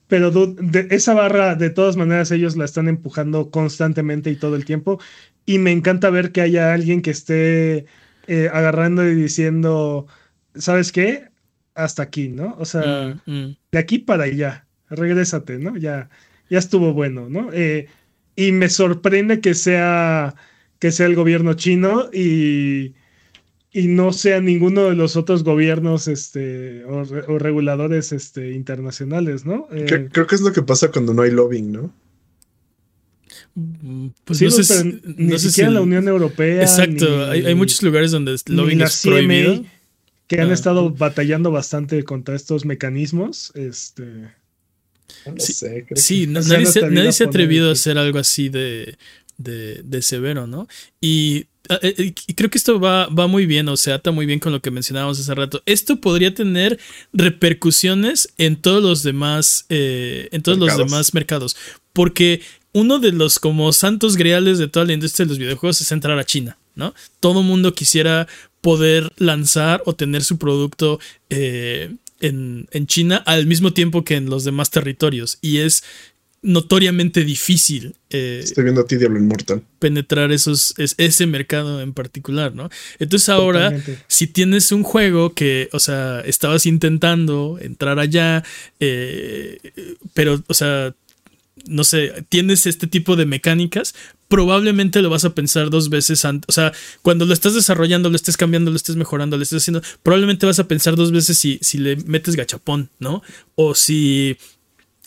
Pero de esa barra, de todas maneras, ellos la están empujando constantemente y todo el tiempo. Y me encanta ver que haya alguien que esté eh, agarrando y diciendo, ¿sabes qué? Hasta aquí, ¿no? O sea, mm, mm. de aquí para allá, regrésate, ¿no? Ya, ya estuvo bueno, ¿no? Eh, y me sorprende que sea que sea el gobierno chino y, y no sea ninguno de los otros gobiernos este, o, reguladores este, internacionales, ¿no?
Eh, creo que es lo que pasa cuando no hay lobbying, ¿no?
Mm, pues no sé, ni siquiera la Unión Europea.
Exacto, hay, muchos lugares donde el lobbying es prohibido.
Que han ah. estado batallando bastante contra estos mecanismos. Este.
No sé,
sí, nadie, se, ha atrevido a hacer algo así de de, severo, ¿no? Y, ah, eh, eh, y, creo que esto va, va muy bien, o se ata muy bien con lo que mencionábamos hace rato. Esto podría tener repercusiones en todos los demás, eh, en todos los demás mercados, porque uno de los como santos griales de toda la industria de los videojuegos es entrar a China, ¿no? Todo mundo quisiera poder lanzar o tener su producto en, en, China al mismo tiempo que en los demás territorios. Y es notoriamente difícil.
Eh, Estoy viendo a ti, Diablo Inmortal.
Penetrar esos, ese mercado en particular, ¿no? Entonces ahora, si tienes un juego que, o sea, estabas intentando entrar allá, eh, pero, o sea, no sé, tienes este tipo de mecánicas, probablemente lo vas a pensar dos veces antes. O sea, cuando lo estás desarrollando, lo estés cambiando, lo estés mejorando, lo estés haciendo, probablemente vas a pensar dos veces si, si le metes gachapón, ¿no? O si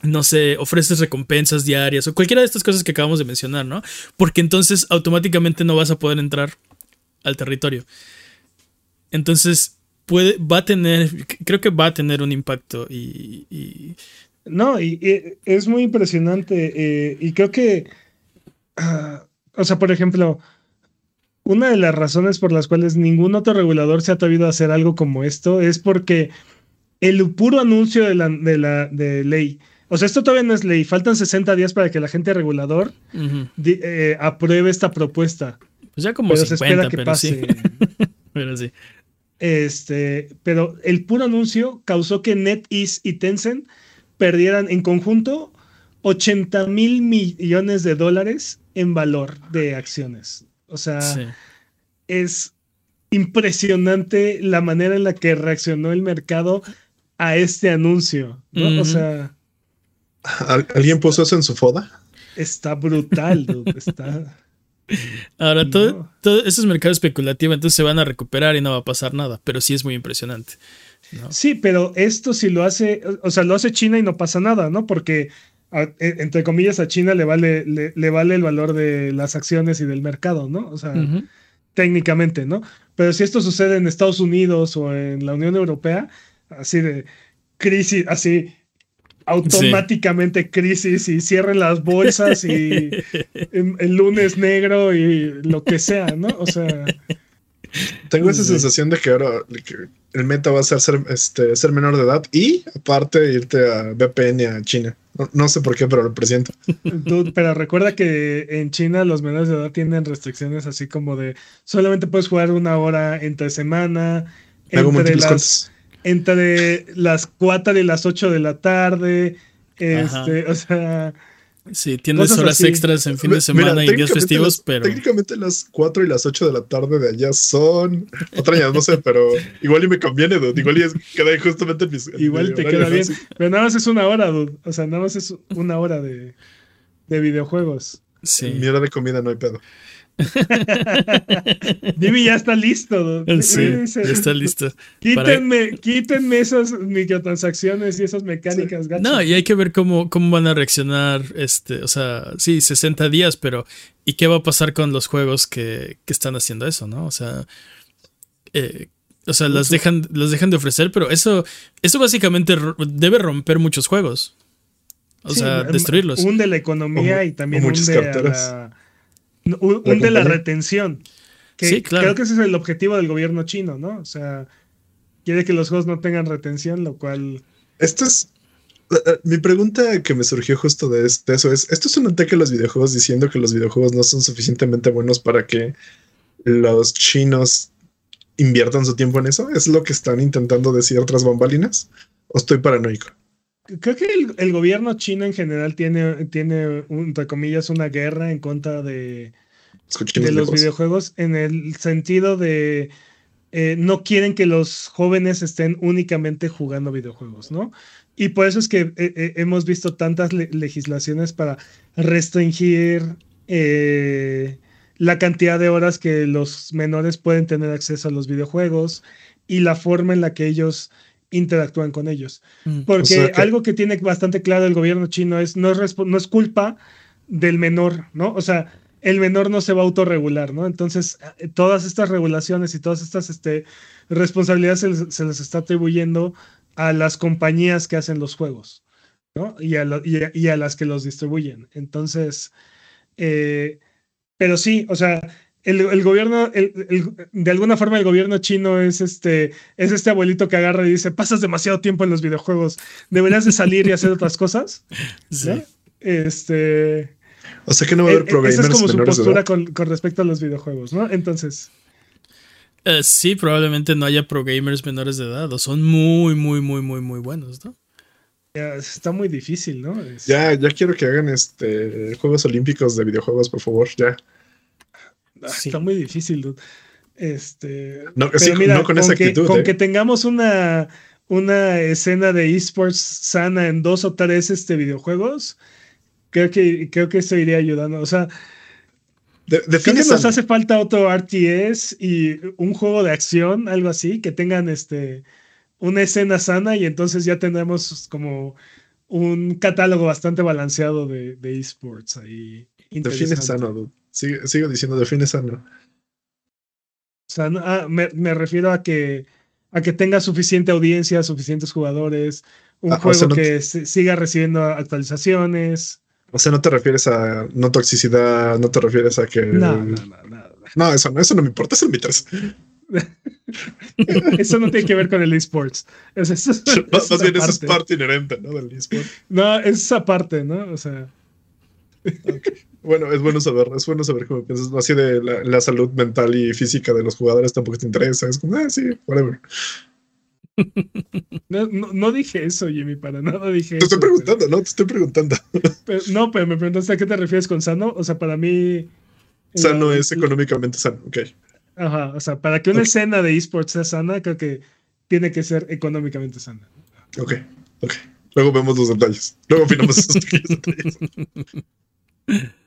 no sé, ofreces recompensas diarias o cualquiera de estas cosas que acabamos de mencionar, ¿no? Porque entonces automáticamente no vas a poder entrar al territorio. Entonces, puede, va a tener, creo que va a tener un impacto y...
No, y, es muy impresionante eh, y creo que, ah, o sea, por ejemplo, una de las razones por las cuales ningún otro regulador se ha atrevido a hacer algo como esto es porque el puro anuncio de la, de la de ley, o sea, esto todavía no es ley, faltan 60 días para que la gente regulador eh, apruebe esta propuesta.
Pues ya como pero 50, se espera que pase. pero sí.
Este, pero el puro anuncio causó que NetEase y Tencent perdieran en conjunto 80 mil millones de dólares en valor de acciones. O sea, es impresionante la manera en la que reaccionó el mercado a este anuncio. O sea.
¿Alguien puso eso en su foda?
Está brutal, Está.
Ahora, todo, eso es mercado especulativo, entonces se van a recuperar y no va a pasar nada, pero sí es muy impresionante.
Sí, pero esto si lo hace, o sea, lo hace China y no pasa nada, ¿no? Porque, e, entre comillas, a China le vale, le, vale el valor de las acciones y del mercado, ¿no? O sea, técnicamente, ¿no? Pero si esto sucede en Estados Unidos o en la Unión Europea, así de crisis, así automáticamente crisis y cierren las bolsas y el, lunes negro y lo que sea, ¿no? O sea.
Tengo esa sensación de que ahora el meta va a ser, ser, este, ser menor de edad y aparte irte a VPN a China. No, sé por qué, pero lo presiento.
pero recuerda que en China los menores de edad tienen restricciones así como de solamente puedes jugar una hora entre semana. Entre las, entre las 4 y las 8 de la tarde. Este, o sea.
Sí, tienes horas extras en fin de semana y días festivos, pero.
Técnicamente las 4 y las 8 de la tarde de allá son. Otra no sé, pero igual y me conviene, dude. Igual y queda justamente en mis.
Igual te queda bien. Pero nada más es una hora, dude. O sea, nada más es una hora de, de videojuegos.
Sí. mi hora de comida no hay pedo.
Dime ya está listo.
Sí, ya está listo.
Quítenme, quítenme esas microtransacciones y esas mecánicas.
no, y hay que ver cómo, cómo van a reaccionar. Este, o sea, sí, 60 días, pero ¿y qué va a pasar con los juegos que, están haciendo eso, no? O sea, eh, o sea, las dejan, las dejan de ofrecer, pero eso, eso básicamente debe romper muchos juegos. O sea, em, destruirlos.
Hunde la economía y también hunde a la un, de la retención. Que Creo que ese es el objetivo del gobierno chino, ¿no? O sea, quiere que los juegos no tengan retención, lo cual.
Esto es. Eh, eh, mi pregunta que me surgió justo de, eso es: ¿esto es un ataque a los videojuegos diciendo que los videojuegos no son suficientemente buenos para que los chinos inviertan su tiempo en eso? ¿Es lo que están intentando decir otras bambalinas? ¿O estoy paranoico?
Creo que el, gobierno chino en general tiene, tiene entre comillas, una guerra en contra de, de los videojuegos en el sentido de eh, no quieren que los jóvenes estén únicamente jugando videojuegos, ¿no? Y por eso es que eh, eh, hemos visto tantas legislaciones para restringir la cantidad de horas que los menores pueden tener acceso a los videojuegos y la forma en la que ellos interactúan con ellos. Mm. Porque algo que tiene bastante claro el gobierno chino es no, es no es culpa del menor, ¿no? O sea, el menor no se va a autorregular, ¿no? Entonces, eh, todas estas regulaciones y todas estas este, responsabilidades se les, está atribuyendo a las compañías que hacen los juegos, ¿no? Y a, y a, las que los distribuyen. Entonces, eh, pero sí, o sea, el, gobierno, de alguna forma el gobierno chino es este, es este abuelito que agarra y dice, pasas demasiado tiempo en los videojuegos, deberías de salir y hacer otras cosas. Sí. Este...
O sea que no va a haber
programas. E, esa es como su postura con, respecto a los videojuegos, ¿no? Entonces...
Eh, sí, probablemente no haya pro gamers menores de edad, o son muy, muy, muy, muy, muy buenos, ¿no?
está muy difícil, ¿no?
Ya, ya quiero que hagan este Juegos Olímpicos de videojuegos, por favor, ya.
Está muy difícil, dude. Este,
no, mira, con, esa
que,
actitud.
Con ¿eh? que tengamos una, una escena de esports sana en dos o tres este, videojuegos, creo que, creo que eso iría ayudando. O sea, de, creo que nos hace falta otro RTS y un juego de acción, algo así, que tengan este, una escena sana y entonces ya tendremos como un catálogo bastante balanceado de, de esports ahí.
Define sano, dude sigo diciendo, define sano.
O sea, ah, me, refiero a que a que tenga suficiente audiencia, suficientes jugadores, un
Ah, o
juego
sea, no
que siga recibiendo actualizaciones.
O sea, no te refieres a no toxicidad, no te refieres a que.
No, no, no, no.
No, eso no, eso no me importa, eso no me interesa.
Eso no tiene que ver con el esports. Es, eso-
Más,
es
más bien eso es parte inherente, ¿no? Del eSport.
No, es esa parte, ¿no? O sea,
Bueno, es bueno saber, es bueno saber cómo piensas, así de la, la salud mental y física de los jugadores tampoco te interesa. Es como, ah, sí, whatever.
no, no, no dije eso, Jimmy, para nada dije
Te estoy
eso,
preguntando, ¿no? Te estoy preguntando.
pero- no, pero me preguntaste a qué te refieres con sano. O sea, para mí.
Sano
la-
es económicamente sano, ok.
Ajá, o sea, para que una escena de esports sea sana, creo que tiene que ser económicamente sana.
Ok, ok. Luego vemos los detalles. Luego opinamos esos pequeños detalles.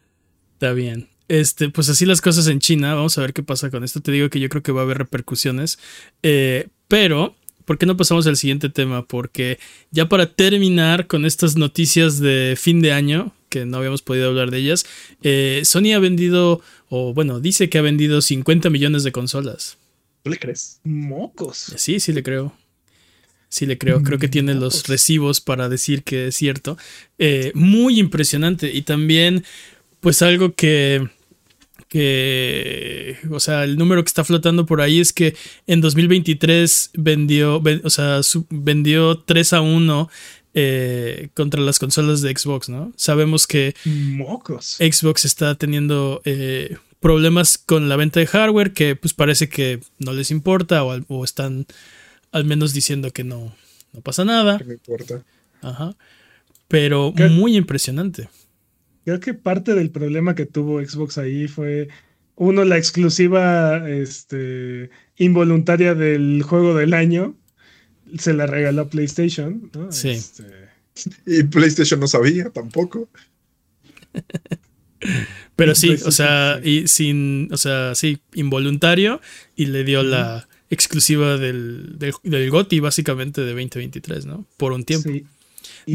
Está bien. Este, pues así las cosas en China. Vamos a ver qué pasa con esto. Te digo que yo creo que va a haber repercusiones. Eh, pero, ¿por qué no pasamos al siguiente tema? Porque ya para terminar con estas noticias de fin de año, que no habíamos podido hablar de ellas, eh, Sony ha vendido, o bueno, dice que ha vendido 50 millones de consolas.
¿Tú le crees?
Mocos.
Sí, sí le creo. Sí le creo. Creo que tiene los recibos para decir que es cierto. Eh, muy impresionante. Y también, pues algo que, que, o sea, el número que está flotando por ahí es que en 2023 vendió, ven- o sea, vendió 3 a 1 eh, contra las consolas de Xbox, ¿no? Sabemos que
Mocos.
Xbox está teniendo eh, problemas con la venta de hardware que pues parece que no les importa o, están al menos diciendo que no, no pasa nada.
¿Qué me importa?
Ajá. Pero
¿Qué?
muy impresionante.
Creo que parte del problema que tuvo Xbox ahí fue, uno, la exclusiva este, involuntaria del juego del año. Se la regaló a PlayStation. ¿no?
Sí.
Este,
Y PlayStation no sabía tampoco.
Pero sí, o sea,
sí.
y sin, o sea, sí, involuntario y le dio la exclusiva del, del, del GOTY básicamente de 2023, ¿no? Por un tiempo.
sí.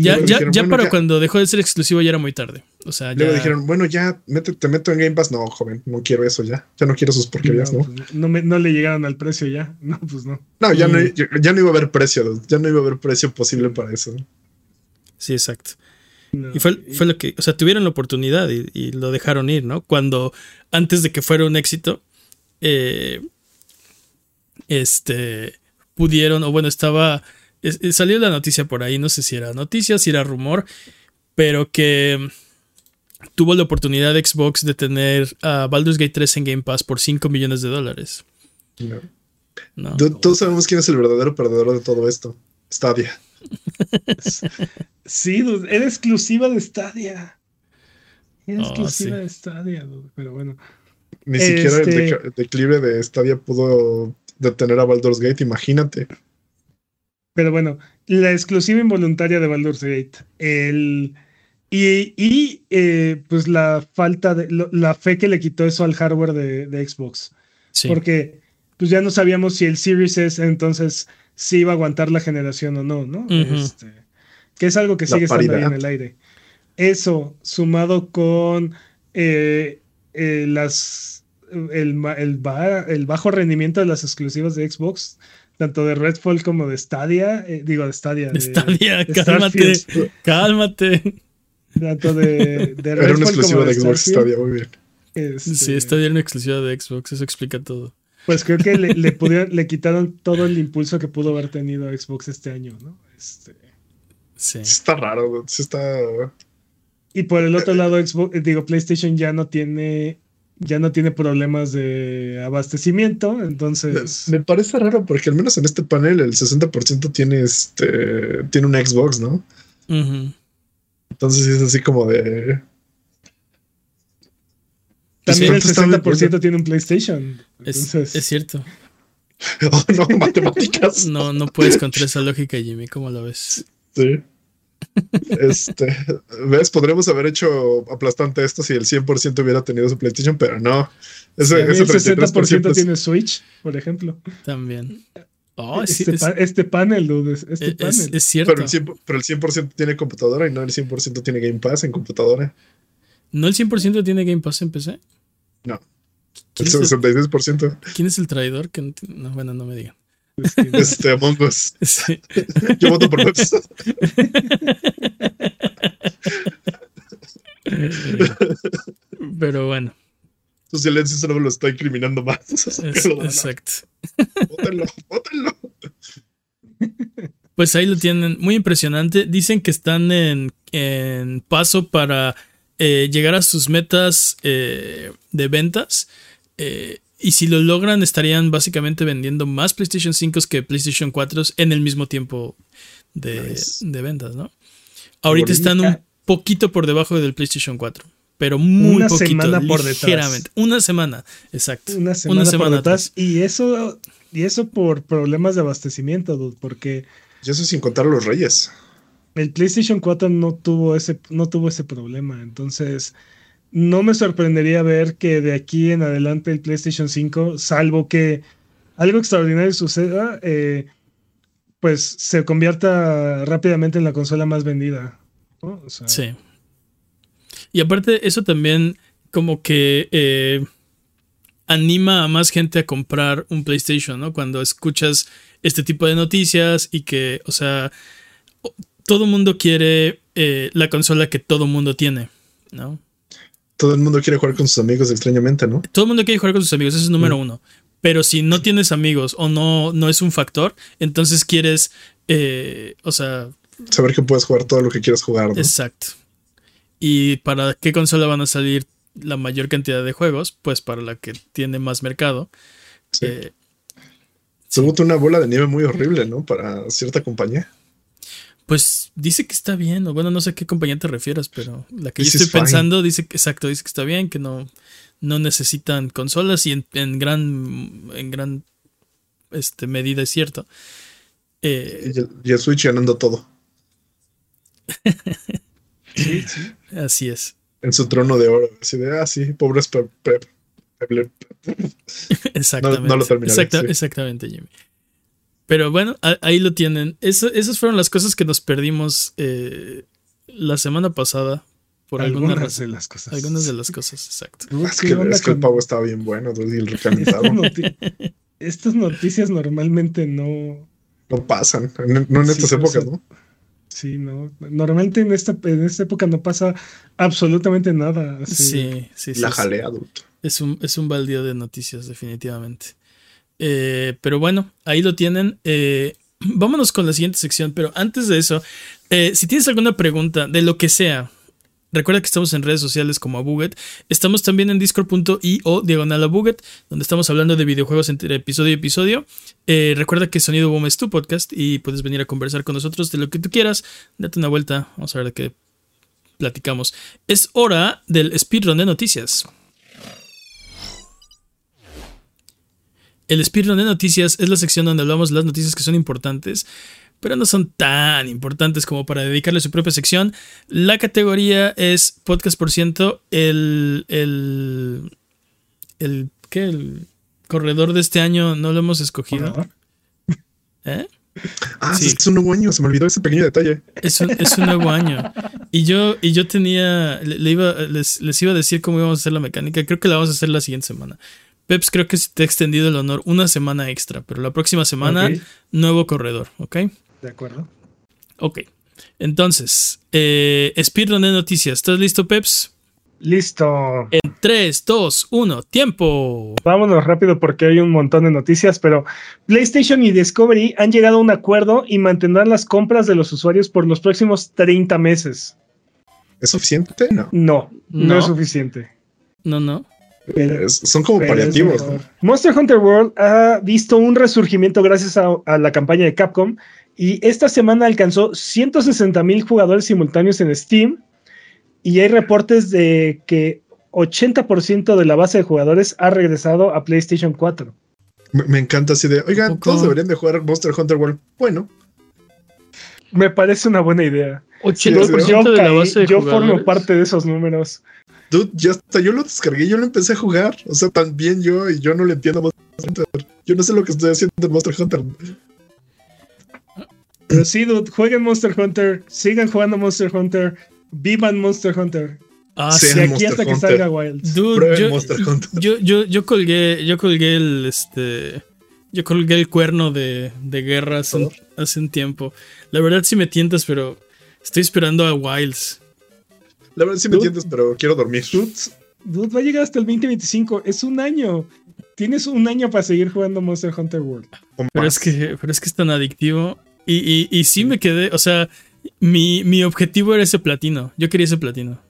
Ya, ya,
dijeron,
ya
bueno,
para
ya-
cuando dejó de ser exclusivo ya era muy tarde. O sea, ya.
Luego dijeron, bueno, ya, te meto en Game Pass. No, joven, no quiero eso ya. Ya no quiero sus porquerías,
no,
¿no?
pues, no, me- no le llegaron al precio ya. No, pues no.
No, ya, no,
Mm.
ya, ya no iba a haber precio. Ya no iba a haber precio posible para eso.
Sí, exacto.
No,
Y fue, fue lo que, o sea, tuvieron la oportunidad y, y lo dejaron ir, ¿no? Cuando antes de que fuera un éxito, eh, este, pudieron, o bueno, estaba, es- es- salió la noticia por ahí, no sé si era noticia, si era rumor, pero que mm, tuvo la oportunidad de Xbox de tener a Baldur's Gate 3 en Game Pass por 5 millones de dólares.
No. Todos sabemos quién es el verdadero perdedor de todo esto. Stadia.
Sí, dude, era exclusiva de Stadia. Era
Oh,
exclusiva
sí.
de Stadia, dude, pero bueno.
Ni siquiera el,
Este-
el declive de Stadia pudo detener a Baldur's Gate, imagínate.
Pero bueno, la exclusiva involuntaria de Baldur's Gate. El, y y, eh, pues la falta de. lo- la fe que le quitó eso al hardware de, de Xbox.
Sí.
Porque pues ya no sabíamos si el Series S entonces sí iba a aguantar la generación o no, ¿no? Este, que es algo que sigue estando ahí en el aire. Eso, sumado con eh, eh, las el, ma- el, ba- el bajo rendimiento de las exclusivas de Xbox, tanto de Redfall como de Stadia, eh, digo de Stadia. de-
Stadia,
de
cálmate, cálmate.
Tanto de, de
Era
Redfall
una exclusiva
como
de Xbox
Starfield,
Stadia, muy bien.
este,
Sí, Stadia era una exclusiva de Xbox, eso explica todo.
Pues creo que le, le, pudieron- le quitaron todo el impulso que pudo haber tenido Xbox este año, ¿no? Este,
Sí.
Está raro, está...
y por el otro lado, Xbox, digo, PlayStation ya no tiene, ya no tiene problemas de abastecimiento, entonces.
Me parece raro porque al menos en este panel el 60% tiene este tiene un Xbox, ¿no? Entonces es así como de
También el
¿cuánto está
60% tiene un PlayStation.
Es, es cierto.
Oh, no, matemáticas.
No, no puedes contra esa lógica, Jimmy. ¿Cómo lo ves?
Sí. Este, ¿ves? Podríamos haber hecho aplastante esto si el 100% hubiera tenido su PlayStation, pero no. Ese, ese
el 60%
33% es-
tiene Switch, por ejemplo.
También. Oh, sí,
este,
es,
pa- este panel, dude, es- este
es-
panel.
es cierto.
pero, el 100, pero el 100% tiene computadora y no el 100% tiene Game Pass en computadora.
¿No el 100% tiene Game Pass en PC?
No.
¿Quién
El
es el,
66%.
quién es el traidor? Que no, ti- no, bueno, no me digan.
Este, Among Us.
Sí.
Yo voto por Peps.
Pero bueno,
Su silencio solo lo está incriminando más.
es- exacto.
Bótenlo, bótenlo.
Pues ahí lo tienen, muy impresionante. Dicen que están en, en paso para eh, llegar a sus metas eh, de ventas. eh, y si lo logran, estarían básicamente vendiendo más PlayStation 5 que PlayStation 4 en el mismo tiempo de,
Nice.
de ventas, ¿no? Ahorita están un poquito por debajo del PlayStation 4, pero muy
Una
poquito,
semana por detrás.
ligeramente. Una semana, exacto.
Una semana, por
semana
detrás. Y eso, y eso por problemas de abastecimiento, dude, porque
Y eso sin contar a los reyes.
el PlayStation 4 no tuvo ese, no tuvo ese problema. Entonces, no me sorprendería ver que de aquí en adelante el PlayStation 5, salvo que algo extraordinario suceda, eh, pues se convierta rápidamente en la consola más vendida.
Sí. Y aparte, eso también como que eh, anima a más gente a comprar un PlayStation, ¿no? Cuando escuchas este tipo de noticias y que, o sea, todo mundo quiere eh, la consola que todo mundo tiene, ¿no?
Todo el mundo quiere jugar con sus amigos extrañamente, ¿no?
Todo el mundo quiere jugar con sus amigos, eso es número uno. Pero si no tienes amigos o no, no es un factor, entonces quieres, eh, o sea,
Saber que puedes jugar todo lo que quieras jugar, ¿no?
Exacto. ¿Y para qué consola van a salir la mayor cantidad de juegos? Pues para la que tiene más mercado.
Sí.
Eh,
Se bota una bola de nieve muy horrible, ¿no? Para cierta compañía.
Pues dice que está bien, o bueno, no sé a qué compañía te refieres, pero la que yo estoy
fine.
pensando dice que, exacto, dice que está bien, que no, no necesitan consolas y en, en gran, en gran este, medida es cierto. Eh,
Y el, y el Switch ganando todo.
sí, sí.
así es.
En su trono de oro. Así de, ah, sí, pobres Pep.
Exactamente.
no lo terminaré,
Exacta-
sí.
Exactamente, Jimmy. Pero bueno, ahí lo tienen. Eso- esas fueron las cosas que nos perdimos eh, la semana pasada. Por alguna
algunas
razón.
de las cosas.
Algunas de las cosas, exacto.
Es
¿qué
que,
onda
es que el pavo estaba bien bueno, y el recalentado.
Estas noti- Estas noticias normalmente no.
no pasan. No en
Sí,
estas
pues,
épocas,
sí.
¿no?
Sí, no. Normalmente en esta, en esta época no pasa absolutamente nada. así.
Sí, sí, sí.
La
es-
jalea, dude.
Es un, es un baldío de noticias, definitivamente. Eh, pero bueno, ahí lo tienen. Eh, vámonos con la siguiente sección, pero antes de eso, eh, si tienes alguna pregunta de lo que sea, recuerda que estamos en redes sociales como Abuget. Estamos también en discord.io diagonal Abuget, donde estamos hablando de videojuegos entre episodio y episodio. Recuerda que Sonido Boom es tu podcast y puedes venir a conversar con nosotros de lo que tú quieras. Date una vuelta, vamos a ver de qué platicamos. Es hora del speedrun de noticias. El speedrun de noticias es la sección donde hablamos de las noticias que son importantes, pero no son tan importantes como para dedicarle su propia sección. La categoría es podcast por ciento. El, el, el, ¿qué? El corredor de este año no lo hemos escogido. ¿Eh?
Ah,
Sí.
es un nuevo año. Se me olvidó ese pequeño detalle.
Es un, es un nuevo año. Y yo, y yo tenía, le, le iba, les, les iba a decir cómo íbamos a hacer la mecánica. Creo que la vamos a hacer la siguiente semana. Peps, creo que se te ha extendido el honor una semana extra, pero la próxima semana, nuevo corredor, ¿ok?
de acuerdo.
Ok. Entonces, eh, speedrun de noticias. ¿Estás listo, Peps?
Listo.
En 3, 2, 1, tiempo.
Vámonos rápido porque hay un montón de noticias, pero PlayStation y Discovery han llegado a un acuerdo y mantendrán las compras de los usuarios por los próximos 30 meses.
¿Es suficiente? No.
No, no,
No.
es suficiente.
No, no.
Pero-
son como paliativos. ¿no?
Monster Hunter World ha visto un resurgimiento gracias a, a la campaña de Capcom y esta semana alcanzó 160 mil jugadores simultáneos en Steam y hay reportes de que 80% de la base de jugadores ha regresado a PlayStation 4.
Me, me encanta así de, oigan,
poco?
todos deberían de jugar Monster Hunter World. Bueno,
Me parece una buena idea.
80%
yo
de la base de
yo formo parte de esos números.
Dude, ya hasta yo lo descargué, yo lo empecé a jugar. O sea, también yo y yo no le entiendo a Monster Hunter. Yo no sé lo que estoy haciendo en Monster Hunter.
Pero sí, dude, jueguen Monster Hunter, sigan jugando Monster Hunter, vivan Monster Hunter.
Ah,
Sí.
sí.
De aquí
Monster
hasta que salga Wilds.
Dude, yo,
Monster Hunter.
yo, yo, yo colgué, yo colgué el este. Yo colgué el cuerno de, de guerra hace un, hace un tiempo. La verdad sí me tientas, pero estoy esperando a Wilds.
La verdad sí me
Dude.
entiendes, pero quiero dormir.
Dude, dude, va a llegar hasta el 2025. Es un año. Tienes un año para seguir jugando Monster Hunter World.
O
Pero es que, pero es que es tan adictivo. Y, y, y sí me quedé, o sea, mi, mi objetivo era ese platino. Yo quería ese platino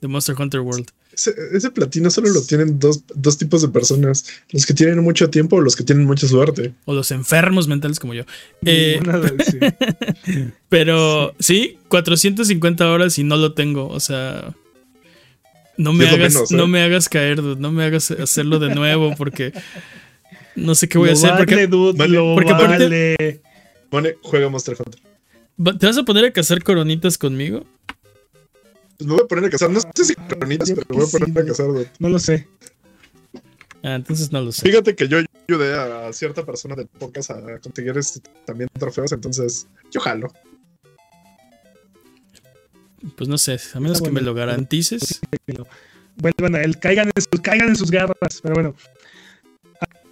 de Monster Hunter World.
Ese, ese platino solo lo tienen dos, dos tipos de personas: los que tienen mucho tiempo o los que tienen mucha suerte.
O los enfermos mentales como yo. Eh,
sí.
pero sí, 450 horas y no lo tengo. O sea, no me hagas,
menos, ¿eh?
no me hagas caer, dude, no me hagas hacerlo de nuevo porque no sé qué voy a hacer.
vale,
Porque
dude,
vale,
lo
porque aparte-
vale.
Juega Monster Hunter.
¿te vas a poner a cazar coronitas conmigo?
Pues me voy a poner a cazar. No sé si cronitas, pero me voy a poner
sí.
a cazar. dude.
No lo sé.
Ah, entonces no lo sé.
Fíjate que yo ayudé a cierta persona del podcast a conseguir este, también trofeos, entonces yo jalo.
Pues no sé, a menos
Ah,
que me lo garantices.
vuelvan a él, caigan en sus, caigan en sus garras. Pero bueno.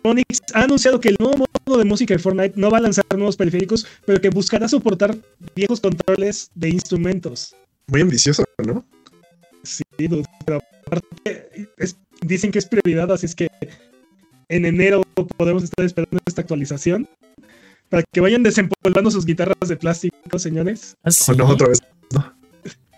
Onyx ha anunciado que el nuevo modo de música de Fortnite no va a lanzar nuevos periféricos, pero que buscará soportar viejos controles de instrumentos.
Muy ambicioso, ¿no?
Sí, pero aparte es- dicen que es prioridad, así es que en enero podemos estar esperando esta actualización para que vayan desempolvando sus guitarras de plástico, señores.
Ah,
O
sí.
no, otra vez.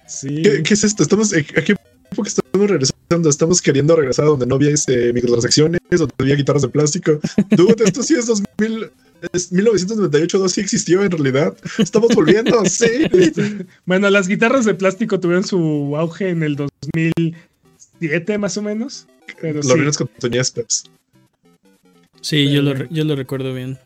Sí.
¿Qué, qué es esto? Estamos, ¿A qué época estamos regresando? Estamos queriendo regresar a donde no había este, microtransacciones, donde había guitarras de plástico. Dude, esto sí es 2000. Es 1998, no sí existió en realidad. Estamos volviendo, sí.
Bueno, las guitarras de plástico tuvieron su auge en el 2007 más o menos. Pero
Lo
sí.
con tu Peps.
Sí, yo lo, yo lo recuerdo bien.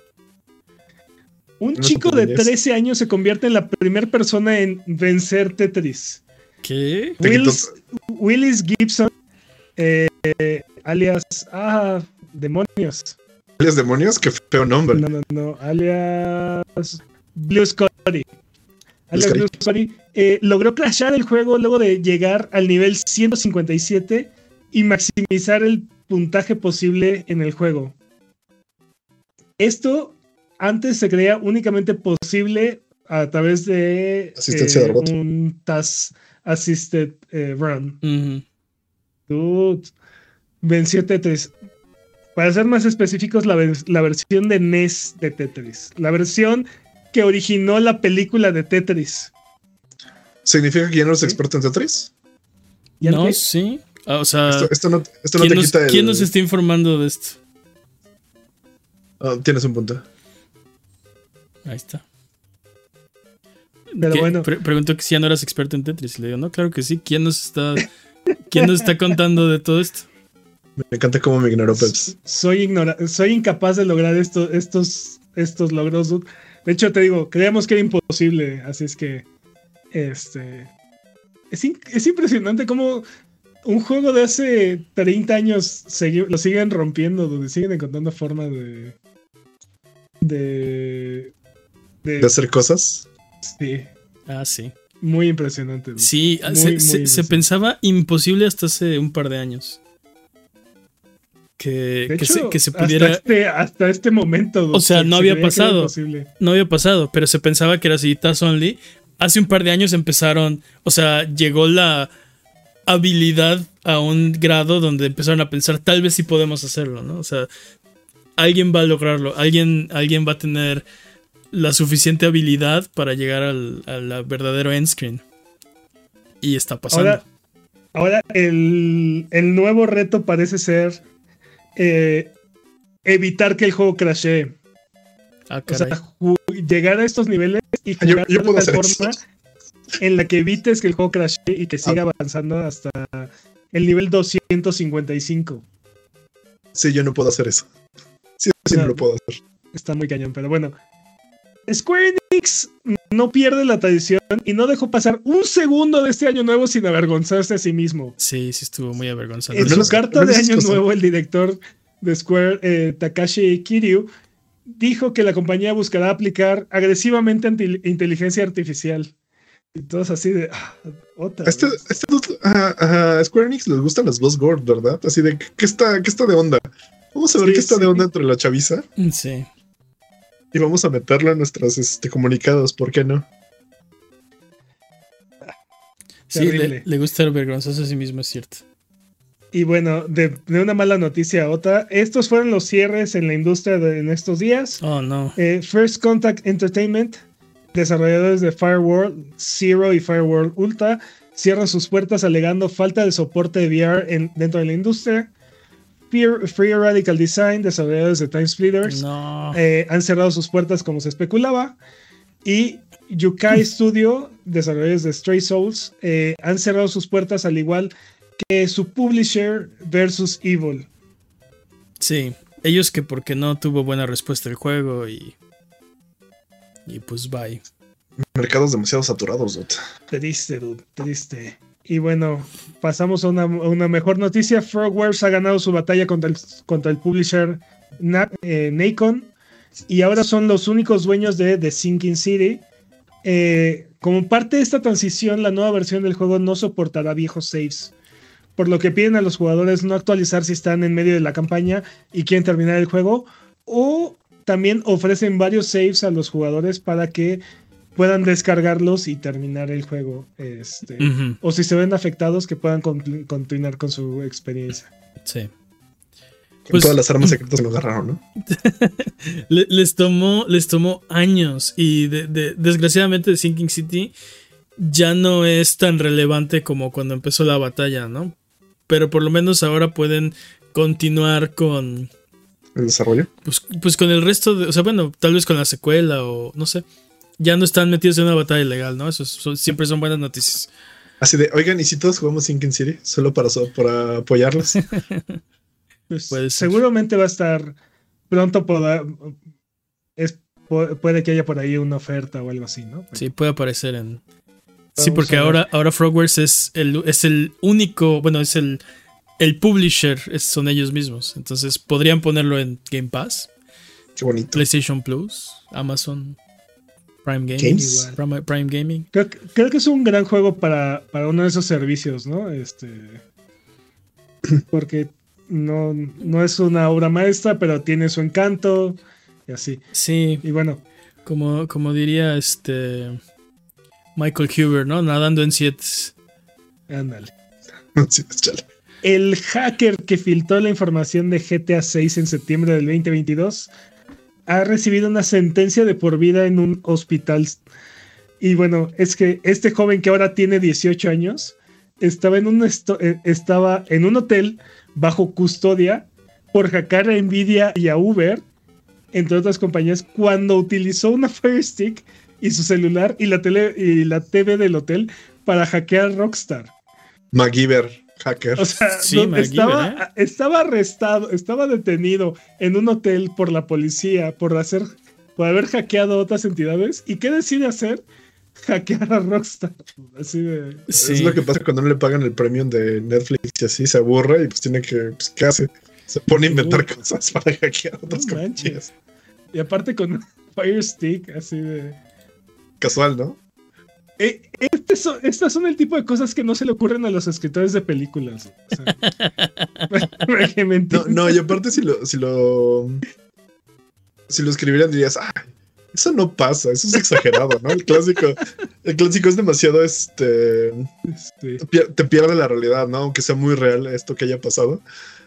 Un chico de
cómo es.
13 años se convierte en la primera persona en vencer Tetris.
¿Qué?
Willis, Willis Gibson, eh, alias. Ah, demonios.
¿Alias demonios? Qué feo nombre.
No, no, no. Alias. Blue Scotty. Alias
Scotty.
Blue Scotty. eh, logró crashar el juego luego de llegar al nivel 157 y maximizar el puntaje posible en el juego. Esto antes se creía únicamente posible a través de
Asistencia de robot.
un Task Assisted eh, Run.
Ujú.
Dude, venció Tetris. Para ser más específicos, la, vers- la versión de NES de Tetris. La versión que originó la película de Tetris.
¿Significa que ya no eres experto en Tetris?
¿Ya
No,
qué?
sí. Ah, o sea,
Esto, esto no, esto no
¿quién,
te
nos,
quita el.
quién nos está informando de esto?
Ah, tienes un punto.
Ahí está.
Pero
¿Qué?
bueno.
Pre- preguntó que si ya no eras experto en Tetris. Y le digo, no, claro que sí. ¿Quién nos está, quién nos está contando de todo esto?
Me encanta cómo me ignoró Peps.
Soy, ignora soy incapaz de lograr esto- estos, estos logros. dude. De hecho, te digo, creíamos que era imposible. Así es que. Este. Es, in- es impresionante cómo un juego de hace 30 años lo siguen rompiendo, donde siguen encontrando forma de. De. De.
De hacer cosas.
sí,
Ah, sí.
muy impresionante. dude.
Sí,
Muy,
se,
muy
se- se
impresionante.
pensaba imposible hasta hace un par de años. Que,
De
que,
hecho,
se, que se
hasta
pudiera.
este, hasta este momento.
O sea,
se-
no
se
había pasado. No había pasado, pero se pensaba que era así, Task Only. Hace un par de años empezaron. O sea, llegó la habilidad a un grado donde empezaron a pensar, tal vez sí podemos hacerlo, ¿no? O sea, alguien va a lograrlo, alguien, alguien va a tener la suficiente habilidad para llegar al, al verdadero end screen. Y está pasando.
Ahora, ahora el, el nuevo reto parece ser eh, evitar que el juego crashee.
ah,
O sea, llegar a estos niveles y
Ah, Yo-
jugar
yo puedo
de tal
hacer
forma
eso.
en la que evites que el juego crashee y que siga avanzando hasta el nivel 255.
Sí, yo no puedo hacer eso. Sí, sí,
No.
no lo puedo hacer.
Está muy cañón, pero bueno. Square Enix no pierde la tradición y no dejó pasar un segundo de este año nuevo sin avergonzarse a sí mismo.
Sí, sí estuvo muy avergonzante.
En su
menos-
carta de año nuevo, el director de Square, eh, Takashi Kiryu, dijo que la compañía buscará aplicar agresivamente anti- inteligencia artificial. Y todos así de... "Ah, otra
Este,
vez".
este a, a Square Enix les gustan las Boss Gord, ¿verdad? Así de, ¿qué está, qué está de onda? Vamos a ver
Sí,
qué está de onda entre la chaviza
Sí.
Y vamos a meterlo en nuestros este, comunicados, ¿por qué no?
Sí, le, gusta el vergonzoso a sí mismo, es cierto.
Y bueno, de, de una mala noticia a otra, estos fueron los cierres en la industria de- en estos días.
Oh, no.
Eh, First Contact Entertainment, desarrolladores de Fireworld Zero y Fireworld Ultra, cierran sus puertas alegando falta de soporte de VR en- dentro de la industria. Free Radical Design, desarrolladores de Time Splitters,
No.
eh, han cerrado sus puertas como se especulaba. Y Yukai Studio, desarrolladores de Stray Souls, eh, han cerrado sus puertas al igual que su publisher versus Evil.
Sí. Ellos que porque no tuvo buena respuesta el juego y. Y pues bye.
Mercados demasiado saturados, dude.
Triste, dude, triste. Y bueno, pasamos a una, mejor noticia. Frogwares ha ganado su batalla contra el, contra el publisher Na- eh, Nacon y ahora son los únicos dueños de The Sinking City. Eh, como parte de esta transición, la nueva versión del juego no soportará viejos saves, por lo que piden a los jugadores no actualizar si están en medio de la campaña y quieren terminar el juego, o también ofrecen varios saves a los jugadores para que puedan descargarlos y terminar el juego. Este, O si se ven afectados, que puedan con- continuar con su experiencia.
Sí.
Con
Pues-
todas las armas secretas que lo agarraron, ¿no?
Le- les tomó, les tomó años y de- de- desgraciadamente Sinking City ya no es tan relevante como cuando empezó la batalla, ¿no? Pero por lo menos ahora pueden continuar con,
El desarrollo.
pues, pues con el resto de, o sea, bueno, tal vez con la secuela o no sé. Ya no están metidos en una batalla ilegal, ¿no? Eso son- siempre son buenas noticias.
Así de, oigan, ¿y si todos jugamos Sinking City? Solo para, so- para apoyarlos.
Pues,
Puede ser.
seguramente va a estar pronto poda- es, pu- puede que haya por ahí una oferta o algo así, ¿no?
Sí, puede aparecer en. Sí, porque ahora, ahora Frogwares es el, es el único, bueno, es el, el publisher, es- son ellos mismos. Entonces podrían ponerlo en Game Pass,
Qué bonito.
PlayStation Plus, Amazon Prime Gaming.
Games.
Prime, Prime Gaming.
Creo, que- creo que es un gran juego para, para uno de esos servicios, ¿no? Este. Porque no, no es una obra maestra, pero tiene su encanto y así.
Sí,
Y bueno,
como, como diría este Michael Huber, ¿no? Nadando en siete.
ándale. El hacker que filtró la información de GTA 6 en septiembre del 2022 ha recibido una sentencia de por vida en un hospital. Y bueno, es que este joven que ahora tiene 18 años estaba en un, eh, estaba en un hotel bajo custodia por hackear a Nvidia y a Uber, entre otras compañías, cuando utilizó una Fire Stick y su celular y la, tele, y la TV del hotel para hackear Rockstar.
MacGyver, hacker.
O sea,
Sí,
estaba,
¿eh?
estaba arrestado, estaba detenido en un hotel por la policía por hacer, por haber hackeado a otras entidades. ¿Y qué decide hacer? Hackear a Rockstar. Así de.
Sí.
Es lo que pasa cuando no le pagan el premium de Netflix y así se aburre y pues tiene que, pues, ¿qué hace? Se pone a inventar cosas para hackear a otras
No
compañías.
Y aparte con Fire Stick, así de.
Casual, ¿no?
Eh, este son- estas son el tipo de cosas que no se le ocurren a los escritores de películas. O.
No, no, y aparte si lo, si lo, si lo escribieran dirías, ah, eso no pasa, eso es exagerado, ¿no? El clásico, el clásico es demasiado, este,
Este,
te pierde la realidad, ¿no? Aunque sea muy real esto que haya pasado.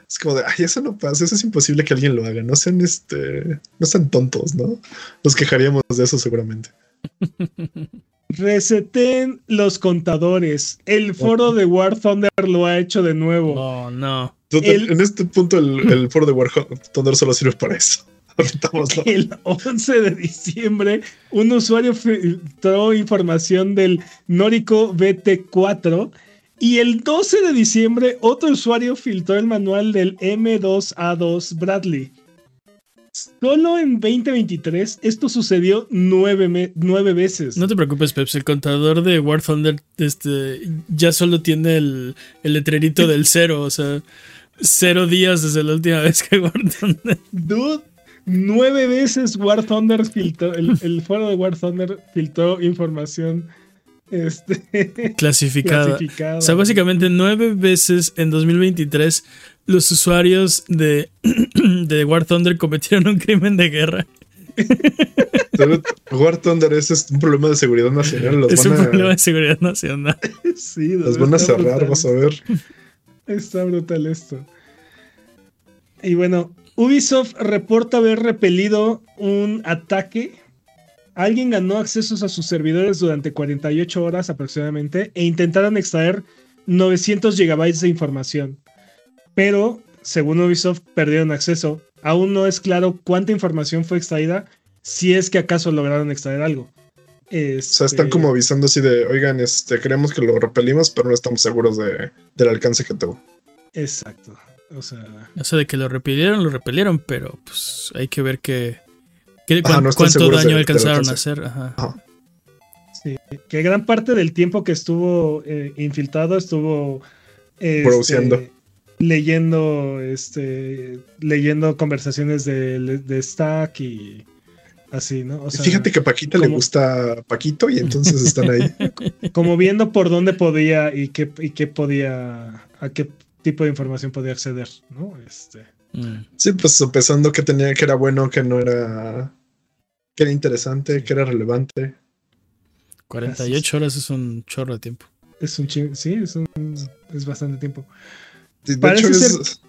Es como de, ay, eso no pasa, eso es imposible que alguien lo haga, no sean, este, no sean tontos, ¿no? Nos quejaríamos de eso seguramente.
reseten los contadores. El foro de War Thunder lo ha hecho de nuevo.
Oh, no.
Entonces,
El-
En este punto el, el foro de War Thunder solo sirve para eso.
El 11 de diciembre, un usuario filtró información del Norico BT4 y el 12 de diciembre otro usuario filtró el manual del M2A2 Bradley. Solo en 2023 esto sucedió nueve, nueve veces.
No te preocupes, Peps. El contador de War Thunder este, ya solo tiene el, el letrerito del cero. O sea, cero días desde la última vez que War Thunder.
Dude, nueve veces War Thunder filtró, el, el foro de War Thunder filtró información este,
Clasificada.
clasificada.
O sea, básicamente nueve veces en 2023 los usuarios de, de War Thunder cometieron un crimen de guerra.
War Thunder ese es un problema de seguridad nacional. Los
es
van
un
a,
problema de seguridad nacional.
Sí,
los van a cerrar,
brutal.
vas a ver.
Está brutal esto. Y bueno, Ubisoft reporta haber repelido un ataque. Alguien ganó accesos a sus servidores durante 48 horas aproximadamente e intentaron extraer 900 gigabytes de información. Pero, según Ubisoft, perdieron acceso. Aún no es claro cuánta información fue extraída, si es que acaso lograron extraer algo.
O sea, están
Este,
como avisando así de, oigan, este, creemos que lo repelimos, pero no estamos seguros de, del alcance que tuvo.
Exacto. O sea,
O sea, de que lo repelieron, lo repelieron, pero pues hay que ver
Ajá, no están
cuánto daño
de-
alcanzaron a hacer. Ajá.
Sí, que gran parte del tiempo que estuvo eh, infiltrado estuvo este,
Browseando.
Leyendo este leyendo conversaciones de, de Stack y así, ¿no? O sea,
Fíjate que a Paquita le gusta Paquito y entonces están ahí.
como viendo por dónde podía y qué y qué podía a qué tipo de información podía acceder, ¿no? Este,
Mm.
Sí, pues sopesando que tenía, que era bueno, que no era, que era interesante, que era relevante.
48 horas es un chorro de tiempo.
es un ching- sí, es un es bastante tiempo.
De
Parece
hecho, es,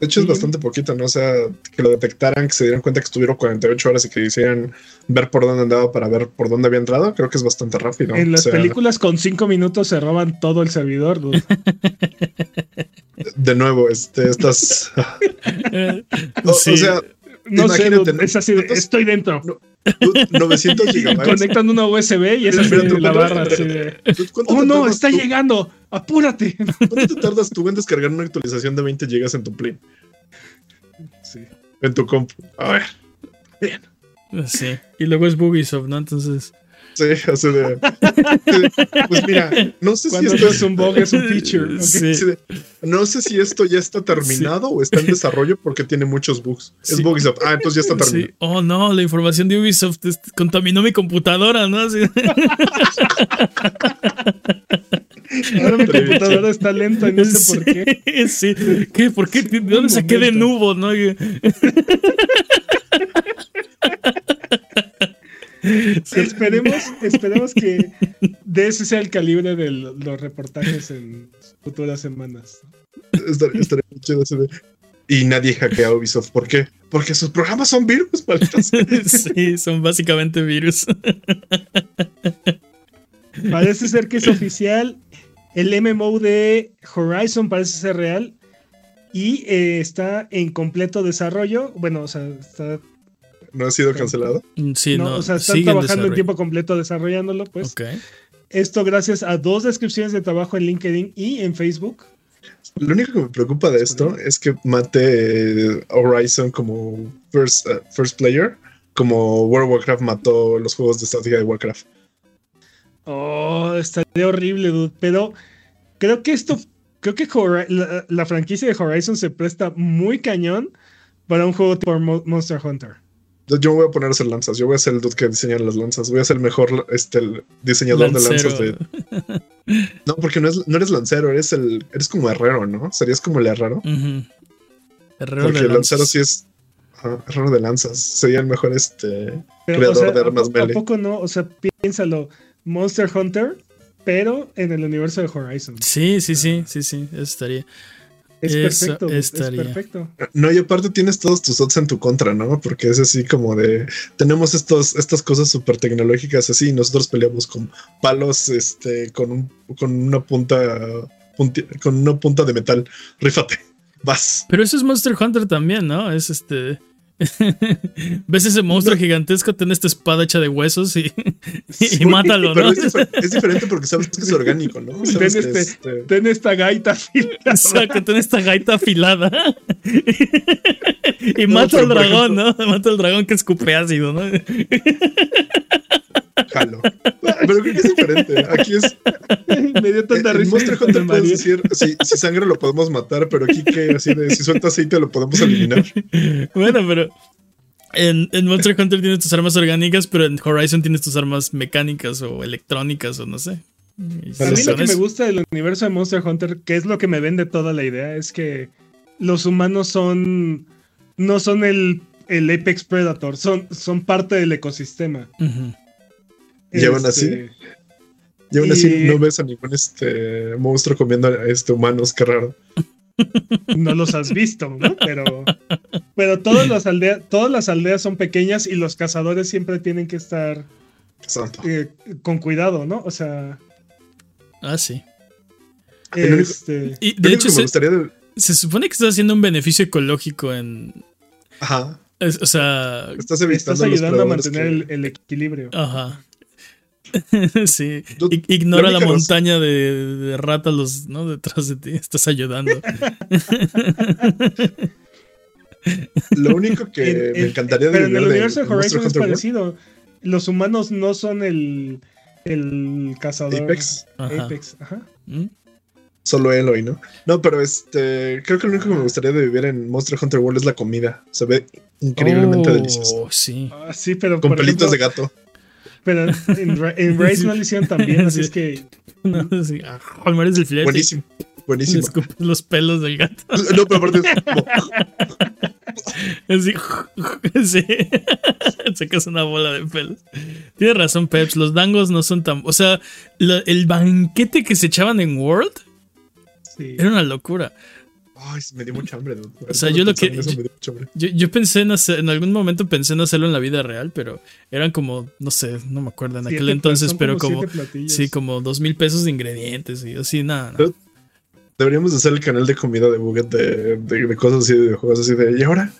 de hecho bastante poquito, ¿no? O sea, que lo detectaran, que se dieran cuenta que estuvieron 48 horas y que quisieran ver por dónde andaba para ver por dónde había entrado, creo que es bastante rápido.
En
O
las
sea,
películas con cinco minutos se roban todo el servidor. dude.
De nuevo, este, estas. O,
sí.
o sea,
No sé, es así de,
¿cuántos-
estoy dentro.
no, dude, 900
Y
gigabytes.
conectan una USB y es así de la barra. Así
espérate.
de,
Dude, ¿cuánto
oh no,
tardas
está
tú-
llegando. Apúrate.
¿Cuánto te tardas tú en descargar una actualización de 20 gigas en tu Play?
Sí.
En tu compu. A ver.
Sí. Y luego es Bugisoft, ¿no? Entonces.
Sí, así de. Pues mira, no sé si esto
es un bug, es un feature.
Sí.
de, no sé si esto ya está terminado o está en desarrollo porque tiene muchos bugs. Es. Bugisoft. Ah, entonces ya está
Sí.
terminado.
Oh no, la información de Ubisoft contaminó mi computadora, ¿no?
Ahora mi computadora está lenta y no sé por qué.
Sí. ¿Qué? ¿Por qué? ¿De dónde saqué de nubo, no?
Esperemos, esperemos que de ese sea el calibre de lo- los reportajes en futuras semanas.
Estaría, estaría muy chido así de. Y nadie hackea a Ubisoft. ¿Por qué? Porque sus programas son virus.
Sí, son básicamente virus.
Parece ser que es oficial. El MMO de Horizon parece ser real. Y eh, está en completo desarrollo. Bueno, o sea, está,
No ha sido cancelado.
Sí,
no,
no,
o sea, están trabajando en tiempo completo desarrollándolo. Pues
Ok.
esto gracias a dos descripciones de trabajo en LinkedIn y en Facebook.
Lo único que me preocupa de esto es que mate eh, Horizon como first, eh, first player, como World of Warcraft mató los juegos de estrategia de Warcraft.
Oh, estaría horrible, dude. Pero creo que esto, creo que la, la franquicia de Horizon se presta muy cañón para un juego tipo Mo- Monster Hunter.
Yo me voy a poner a hacer lanzas. Yo voy a ser el dude que diseña las lanzas. Voy a ser el mejor este, el diseñador de lanzas de. No, porque no, es, no eres lancero, eres el. Eres como herrero, ¿no? Serías como el herrero.
Herrero
Porque
de
el lancero sí es. Ajá, herrero de lanzas. Sería el mejor este.
Pero,
Creador
o sea,
de
¿a,
armas melee.
poco no? O sea, piénsalo. Monster Hunter, pero en el universo de Horizon.
Sí, sí, sí, sí, sí, eso estaría.
Es
Eso
perfecto.
estaría.
Es perfecto.
No, y aparte tienes todos tus odds en tu contra, ¿no? Porque es así como de. Tenemos estos, estas cosas súper tecnológicas así y nosotros peleamos con palos, este, con, un, con una punta. punti- con una punta de metal. Rífate. Vas.
Pero eso es Monster Hunter también, ¿no? Es este. Ves ese monstruo gigantesco, tiene esta espada hecha de huesos y, y mátalo,
Pero
¿no?
es, difer- es diferente porque sabes que es orgánico, ¿no?
Ten este-
este,
Ten esta gaita afilada.
Exacto, tiene esta gaita afilada. y mata al dragón, ¿no? Mata al dragón que escupe ácido, ¿no?
Jalo. Pero creo que es diferente. Aquí es.
Me dio tanta
En
risa.
Monster
cuando
Hunter puedes decir: si, si sangre lo podemos matar, pero aquí que así de si suelta aceite lo podemos eliminar.
Bueno, pero en, en Monster Hunter tienes tus armas orgánicas, pero en Horizon tienes tus armas mecánicas o electrónicas o no sé.
A mí lo que me gusta del universo de Monster Hunter, que es lo que me vende toda la idea, es que los humanos son. no son el, el Apex Predator, son, son parte del ecosistema.
Y aún así.
Este,
Y aún así
Y-
no ves a ningún este monstruo comiendo este humanos, qué raro.
no los has visto, ¿no? Pero, pero todas las aldeas, todas las aldeas son pequeñas y los cazadores siempre tienen que estar
Santo.
eh, con cuidado, ¿no? O sea,
Ah, sí.
Único-
este,
Y de hecho, se,
gustaría de-
se supone que estás haciendo un beneficio ecológico en.
Ajá.
es- o sea.
Estás
ayudando a mantener
que-
el, el equilibrio.
Ajá. sí. Ignora
la
montaña de, de ratas los, ¿no? detrás de ti. Estás ayudando.
Lo único que
En-
me
en-
encantaría de
Pero en
vivir
el
de
universo de
Monster
Horizon es parecido. Los humanos no son el, el cazador.
Apex,
Ajá.
Apex, ajá.
¿Mm?
solo Eloy, ¿no? No, pero este, creo que lo único que me gustaría de vivir en Monster Hunter World es la comida. Se ve increíblemente
Oh,
delicioso.
Sí.
Ah, sí, pero
Con
por
pelitos de gato.
Pero en, Ra- en no lo hicieron tan bien, así
Sí.
es que
No, sí. Ah, mueres el filete.
Buenísimo. Buenísimo.
escupes los pelos del gato.
No, pero aparte es como-
Así. Sí. Sacas una bola de pelos. Tienes razón, Peps. Los dangos no son tan. O sea, el banquete que se echaban en World
sí.
era una locura.
Ay, me dio mucha hambre. dude.
O sea, yo lo que-
eso me dio mucha hambre.
Yo, yo pensé en hacer, en algún momento pensé en hacerlo en la vida real, pero eran como, no sé, no me acuerdo en
Siete
aquel entonces, pero como,
platillos.
sí, como dos mil pesos de ingredientes y así, nada.
Deberíamos hacer el canal de comida de Buget de, de, de cosas así, de videojuegos así de. Y ahora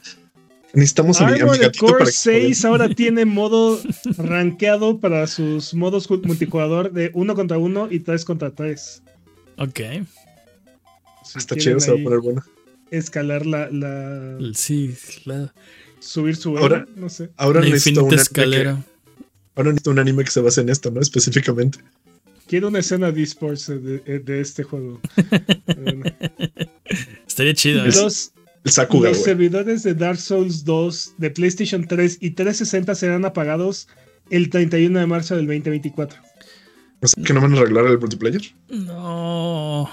necesitamos a mi, a mi gatito
Core
para que
6 ahora tiene modo rankeado para sus modos ju- multijugador de 1 contra 1 y 3 contra 3.
Ok.
Si
Está chido, se va a poner bueno.
Escalar la, la-
Sí, la,
subir su
Ahora-
no sé.
Ahora
la
necesito, un
infinita
anime que,
escalera.
ahora necesito un anime que se base en esto, ¿no? Específicamente.
Quiero una escena de esports de, de- de este juego. Bueno.
Estaría chido, ¿eh?
Los,
El Sakuga,
los servidores de Dark Souls 2 de PlayStation 3 y 360 serán apagados el 31 de marzo del 2024.
O sea, que no van a arreglar el multiplayer.
No.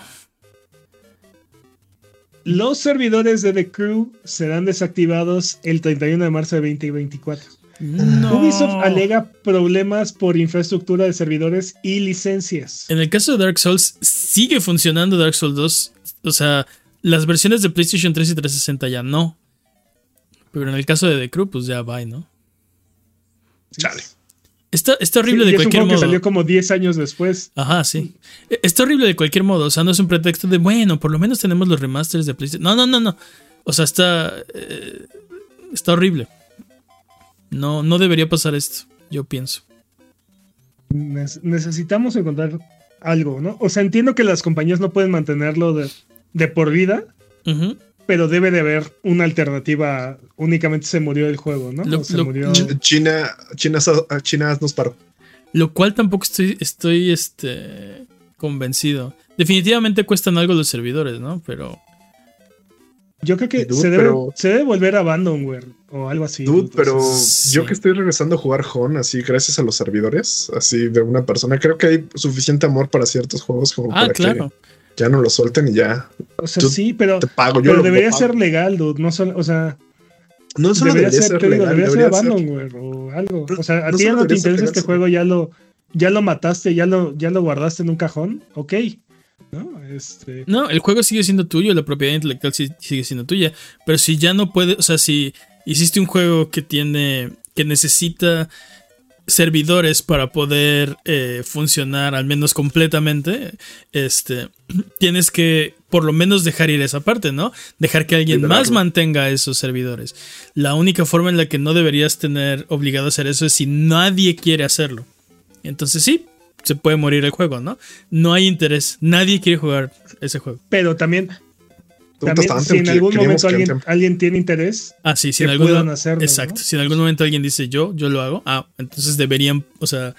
Los servidores de The Crew serán desactivados el 31 de marzo del 2024.
No.
Ubisoft alega problemas por infraestructura de servidores y licencias.
En el caso de Dark Souls, sigue funcionando Dark Souls 2. O sea, las versiones de PlayStation 3 y 360 ya no. Pero en el caso de The Crew, pues ya va, ¿no?
Chale.
Está, está horrible
Sí, y
de
es un
cualquier
juego que
modo.
salió como 10 años después.
Ajá, sí. E- Está horrible de cualquier modo. O sea, no es un pretexto de, bueno, por lo menos tenemos los remasters de PlayStation. No, no, no, no. O sea, está. eh, está horrible. No, no debería pasar esto, yo pienso.
Ne- necesitamos encontrar algo, ¿no? O sea, entiendo que las compañías no pueden mantenerlo de, de por vida,
Ujú.
Pero debe de haber una alternativa. Únicamente se murió el juego, ¿no?
Lo-
se
lo-
murió.
Ch- China, China, China nos paró.
Lo cual tampoco estoy, estoy este, convencido. Definitivamente cuestan algo los servidores, ¿no? Pero.
Yo creo que
Dude,
se, debe,
pero-
se debe volver a Abandonware o algo así.
Dude, pero
sí.
yo que estoy regresando a jugar Hon así gracias a los servidores, así de una persona, creo que hay suficiente amor para ciertos juegos como
Ah,
para
claro.
que ya no lo suelten y ya
O sea, sí, pero,
te pago. Yo
pero
lo-
debería ser legal, dude. No solo, o sea,
No solo
debería,
debería,
ser,
ser,
te digo,
legal,
debería ser
debería ser-
Abandonware o algo. O sea, a
no
ti ya no te interesa este juego, ya lo, ya lo mataste, ya lo, ya lo guardaste en un cajón. Ok. ¿No? Este.
No, el juego sigue siendo tuyo, la propiedad intelectual sigue siendo tuya. Pero si ya no puede, o sea, si hiciste un juego que tiene, que necesita servidores para poder eh, funcionar al menos completamente, este, tienes que por lo menos dejar ir esa parte, ¿no? Dejar que alguien más mantenga esos servidores. La única forma en la que no deberías tener obligado a hacer eso es si nadie quiere hacerlo. Entonces sí, se puede morir el juego, ¿no? No hay interés, nadie quiere jugar ese juego.
Pero también, también si en algún momento alguien, alguien tiene interés,
Ah, sí, si en algún
puedan hacerlo.
Exacto.
¿no?
Si en algún momento alguien dice yo, yo lo hago, ah, entonces deberían, o sea,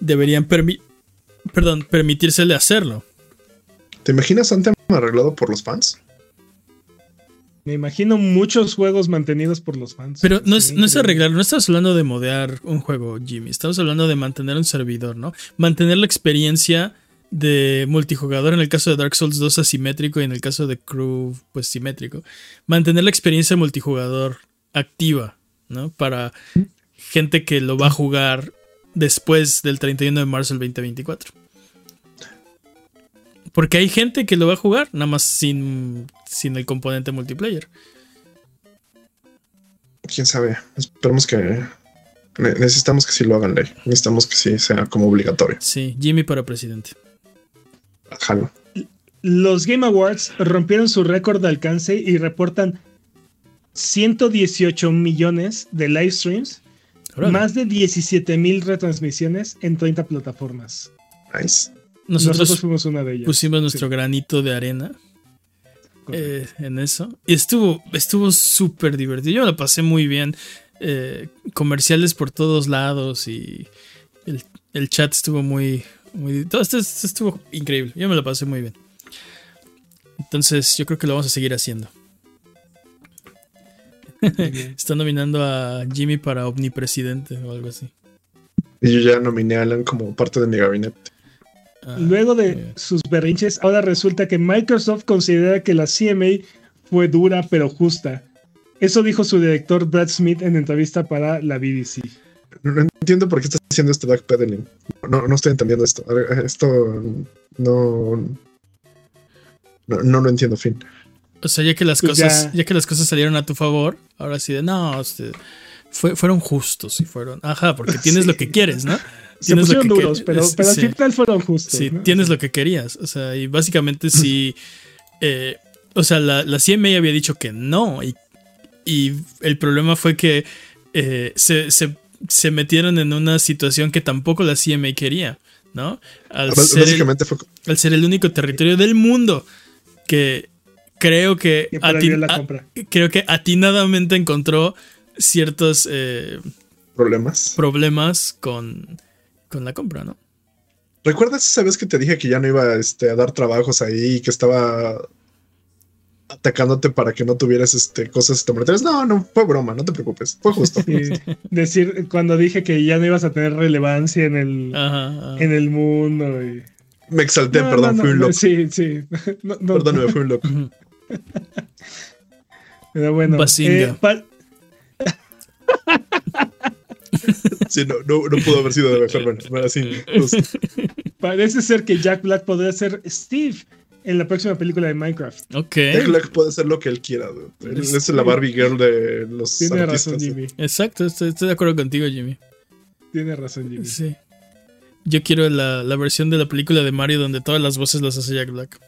deberían permi perdón, permitírsele hacerlo.
¿Te imaginas Anthem arreglado por los fans?
Me imagino muchos juegos mantenidos por los fans.
Pero no es, no es arreglar, no estamos hablando de modear un juego, Jimmy. Estamos hablando de mantener un servidor, ¿no? Mantener la experiencia de multijugador, en el caso de Dark Souls 2 asimétrico y en el caso de Crew pues simétrico. Mantener la experiencia multijugador activa, ¿no? Para gente que lo va a jugar después del 31 de marzo del 2024. Porque hay gente que lo va a jugar, nada más sin, sin el componente multiplayer.
Quién sabe. Esperemos que. Necesitamos que sí lo hagan ley. Necesitamos que sí sea como obligatorio.
Sí, Jimmy para presidente.
Jalo.
Los Game Awards rompieron su récord de alcance y reportan 118 millones de live streams, más de 17 mil retransmisiones en 30 plataformas.
Nice.
Nosotros,
Nosotros fuimos una de ellas.
pusimos nuestro
Sí,
granito de arena eh, en eso. Y estuvo estuvo súper divertido. Yo la pasé muy bien. Eh, comerciales por todos lados y el, el chat estuvo muy... muy todo esto, esto estuvo increíble. Yo me la pasé muy bien. Entonces yo creo que lo vamos a seguir haciendo.
Muy bien.
Está nominando a Jimmy para omnipresidente o algo así.
Y yo ya nominé a Alan como parte de mi gabinete.
Ah,
Luego de sus berrinches, ahora resulta que Microsoft considera que la CMA fue dura pero justa. Eso dijo su director Brad Smith en entrevista para la BBC.
No, entiendo por qué estás haciendo este backpedaling. No, no estoy entendiendo esto. Esto no. No, no lo entiendo, fin.
O sea, ya que las cosas,
ya.
ya. que las cosas salieron a tu favor, ahora sí de no, este, fue, fueron justos y fueron. Ajá, porque tienes
Sí.
lo que quieres, ¿no?
Se
Tienes lo
pusieron
que
duros,
que-
pero,
es-
pero al
sí.
final fueron justos.
Sí,
¿no?
tienes lo que querías. O sea, y básicamente sí. eh, o sea, la, la CMA había dicho que no. Y, y el problema fue que eh, se, se- se metieron en una situación que tampoco la CMA quería, ¿no? Al ser, el,
Básicamente fue.
al ser el único territorio del mundo que creo que,
la
a-
compra.
creo que atinadamente encontró ciertos eh,
problemas.
problemas con, con la compra, ¿no?
¿Recuerdas esa vez que te dije que ya no iba este, a dar trabajos ahí y que estaba atacándote para que no tuvieras este, cosas estomacales? No, no, fue broma, no te preocupes. Fue justo.
Sí, decir cuando dije que ya no ibas a tener relevancia en el,
Ajá, ajá.
en el mundo. y-
Me exalté,
No,
perdón,
no,
fui un loco.
Sí, sí. No, no,
Perdóname, fui un loco.
Pero bueno. Eh, pa-
Sí, no, no, no pudo haber sido de mejor manera. Bueno, sí,
parece ser que Jack Black podría ser Steve en la próxima película de Minecraft.
Ok.
Jack Black puede hacer lo que él quiera. dude. Él es la Barbie Girl de los
Tiene
artistas.
razón, Jimmy.
Exacto, estoy, estoy de acuerdo contigo, Jimmy.
Tiene razón, Jimmy.
Sí. Yo quiero la, la versión de la película de Mario donde todas las voces las hace Jack Black.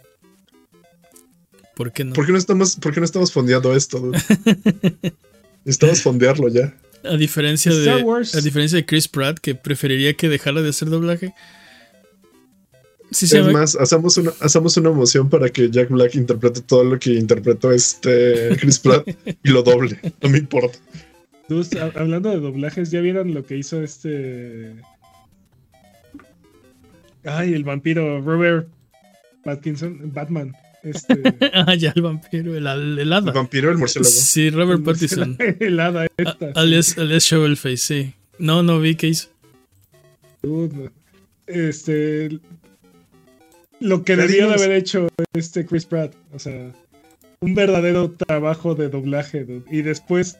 ¿Por qué no?
¿Por qué no estamos, por qué no estamos fondeando esto? dude? Necesitamos fondearlo ya.
A diferencia de a diferencia de Chris Pratt que preferiría que dejara de hacer doblaje. Sí se
es más, hacemos una, hacemos una moción para que Jack Black interprete todo lo que interpretó este Chris Pratt y lo doble. No me importa.
Ha- hablando de doblajes, ¿ya vieron lo que hizo este. Ay, el vampiro Robert Pattinson, Batman. Este.
ah, ya el vampiro, el, el
El vampiro, el murciélago.
Sí, Robert Pattinson.
el hada esta.
A- alias, alias Shovelface, sí. No, no vi qué hizo.
Dude, Este. Lo que debió de haber hecho este Chris Pratt. O sea, un verdadero trabajo de doblaje. dude. Y después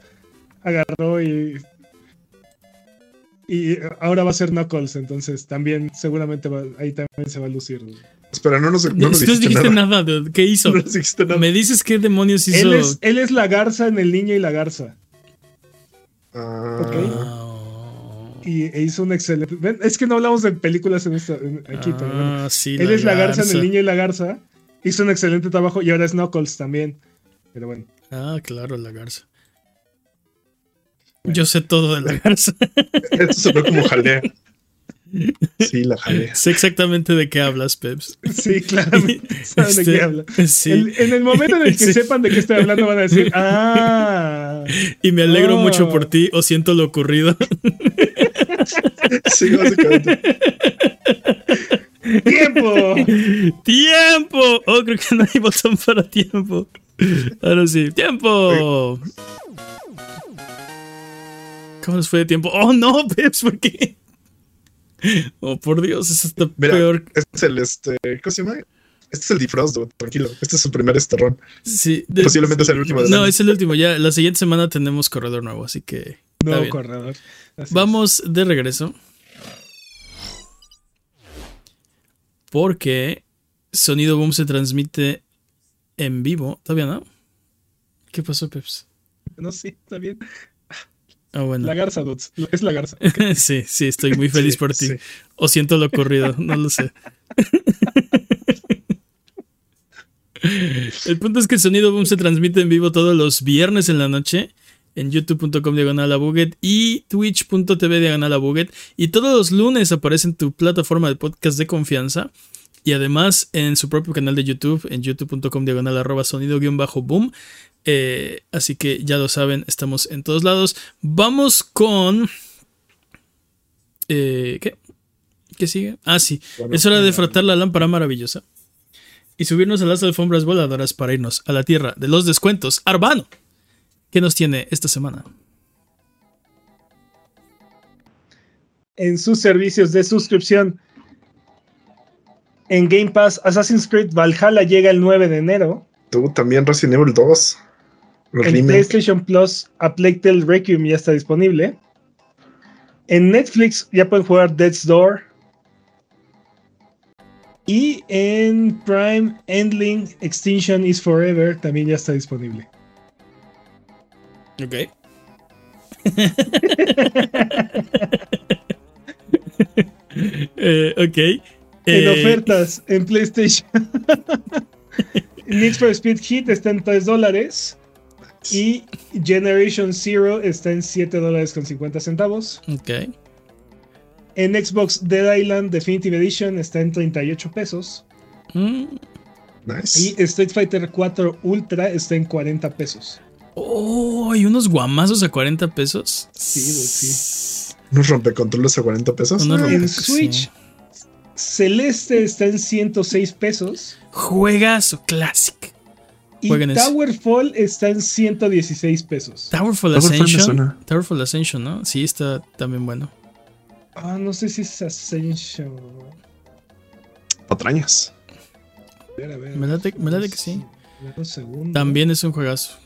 agarró y. Y ahora va a ser Knuckles, entonces también seguramente va- ahí también se va a lucir. dude.
Espera, no nos, no
No,
nos
no
dijiste,
dijiste
nada.
nada, dude. ¿Qué hizo?
No nos dijiste nada.
¿Me dices qué demonios hizo?
Él es, él es la garza en el niño y la garza.
Ah,
Ok.
Ah,
Y e hizo un excelente. ven, Es que no hablamos de películas en esta, en- aquí, pero bueno.
ah, sí,
Él es la garza en
garza.
el niño y la garza. Hizo un excelente trabajo y ahora es Knuckles también. Pero bueno.
Ah, claro, la garza. Yo sé todo de la garza.
Esto sonó como jalea. Sí, la jalea.
sé exactamente de qué hablas, Peps.
Sí, claramente. Saben de
Este,
qué habla.
Sí.
El- en el momento en el que
Sí.
sepan de qué estoy hablando, van a decir: ¡Ah!
Y me alegro
Oh.
mucho por ti o siento lo ocurrido.
Sí, básicamente.
¡Tiempo!
¡Tiempo! Oh, creo que no hay botón para tiempo. Ahora sí, ¡tiempo! ¿Cómo nos fue de tiempo? ¡Oh, no, Peps! ¿Por qué? Oh, por Dios, está
Mira,
peor.
este es el este. ¿Cómo se llama? Este es el Defrost, dude, tranquilo. Este es su primer esterrón.
Sí, de-
Posiblemente sea el último de
No,
año.
es el último. Ya la siguiente semana tenemos corredor nuevo, así que.
Nuevo
bien.
corredor. Así es.
Vamos de regreso. Porque Sonido Boom se transmite en vivo. ¿Todavía no? ¿Qué pasó, Peps?
No, sí, está bien.
Ah, bueno.
La garza, dudes. Es la garza.
sí, sí, estoy muy feliz
Sí,
por ti.
sí.
O siento lo ocurrido, no lo sé. El punto es que el Sonido Boom se transmite en vivo todos los viernes en la noche en youtube.com diagonal a Buget y twitch.tv diagonal a Buget. Y todos los lunes aparece en tu plataforma de podcast de confianza. Y además en su propio canal de YouTube, en youtube.com diagonal arroba sonido guion bajo boom. Eh, así que ya lo saben, estamos en todos lados. Vamos con... eh, ¿Qué? ¿Qué sigue? Ah, sí.
Bueno,
es hora de frotar la lámpara maravillosa y subirnos a las alfombras voladoras para irnos a la tierra de los descuentos. Arbano, ¿qué nos tiene esta semana?
En sus servicios de suscripción. En Game Pass, Assassin's Creed Valhalla llega el 9 de enero.
Tú también Resident Evil 2.
En
remake.
PlayStation Plus, A Plague Tale Requiem ya está disponible. En Netflix ya pueden jugar Death's Door. Y en Prime, Endling Extinction is Forever también ya está disponible.
Ok. Eh, ok.
En
Eh,
ofertas en PlayStation. Need for Speed Heat está en 3 dólares. Y Generation Zero está en 7 dólares con 50 centavos.
Ok.
En Xbox Dead Island Definitive Edition está en 38 pesos.
Mm.
Nice.
Y Street Fighter 4 Ultra está en 40 pesos.
Oh, ¿hay unos guamazos a 40 pesos?
Sí, sí.
Unos rompecontroles a 40 pesos. Ah,
rompe-
En
sí.
Switch, Celeste está en 106 pesos.
Juegazo, classic.
Y
Jueguen eso.
Towerfall está en 116 pesos.
Towerful
Towerfall me
Ascension. Towerful Ascension, ¿no? Sí, está también bueno.
Ah, no sé si es Ascension.
Patrañas.
A ver, a ver,
Me late- me late que sí. También es un juegazo.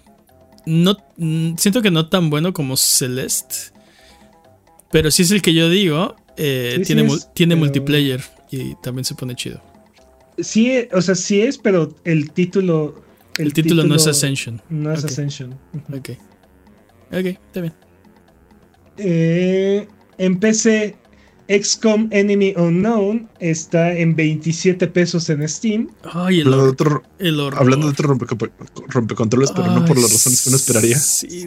No, mm, siento que no tan bueno como Celeste. Pero sí es el que yo digo. eh,
Sí, sí
tiene
es,
tiene
pero-
multiplayer y también se pone chido.
Sí, o sea, sí es, pero el título.
El, título, no es Ascension.
No es
Ok.
Ascension.
Ok. Ok, está bien.
Eh, en PC, XCOM Enemy Unknown está en 27 pesos en Steam.
Ay, el,
Hablando otro,
el horror.
hablando de otro rompe- rompecontroles, pero no por las razones que uno esperaría.
Sí.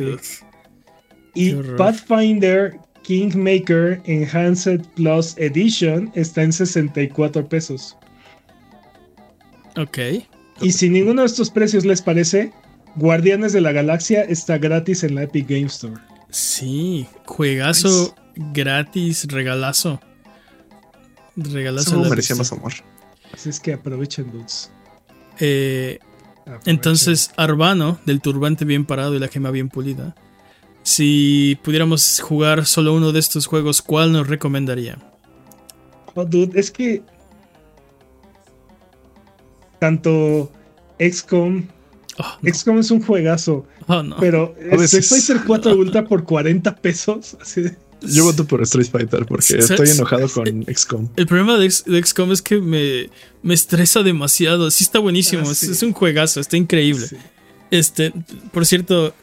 Y. Pathfinder Kingmaker Enhanced Plus Edition está en 64 pesos.
Ok.
Y si ninguno de estos precios les parece, Guardianes de la Galaxia está gratis en la Epic Game Store.
Sí, juegazo gratis, regalazo. Regalazo.
Eso merecía más amor.
Así es que aprovechen, dudes.
Eh. Entonces, Arbano, del turbante bien parado y la gema bien pulida. Si pudiéramos jugar solo uno de estos juegos, ¿cuál nos recomendaría?
Oh, dude, es que. Tanto XCOM.
Oh, no.
XCOM es un juegazo,
Oh, no.
pero. Street Fighter 4 Ultra por 40 pesos. Así de-
Yo voto por Street Fighter porque estoy enojado con XCOM.
El problema de, X- de XCOM es que me, me estresa demasiado. Sí está buenísimo,
Ah,
es, un juegazo, está increíble.
Sí.
Este, por cierto,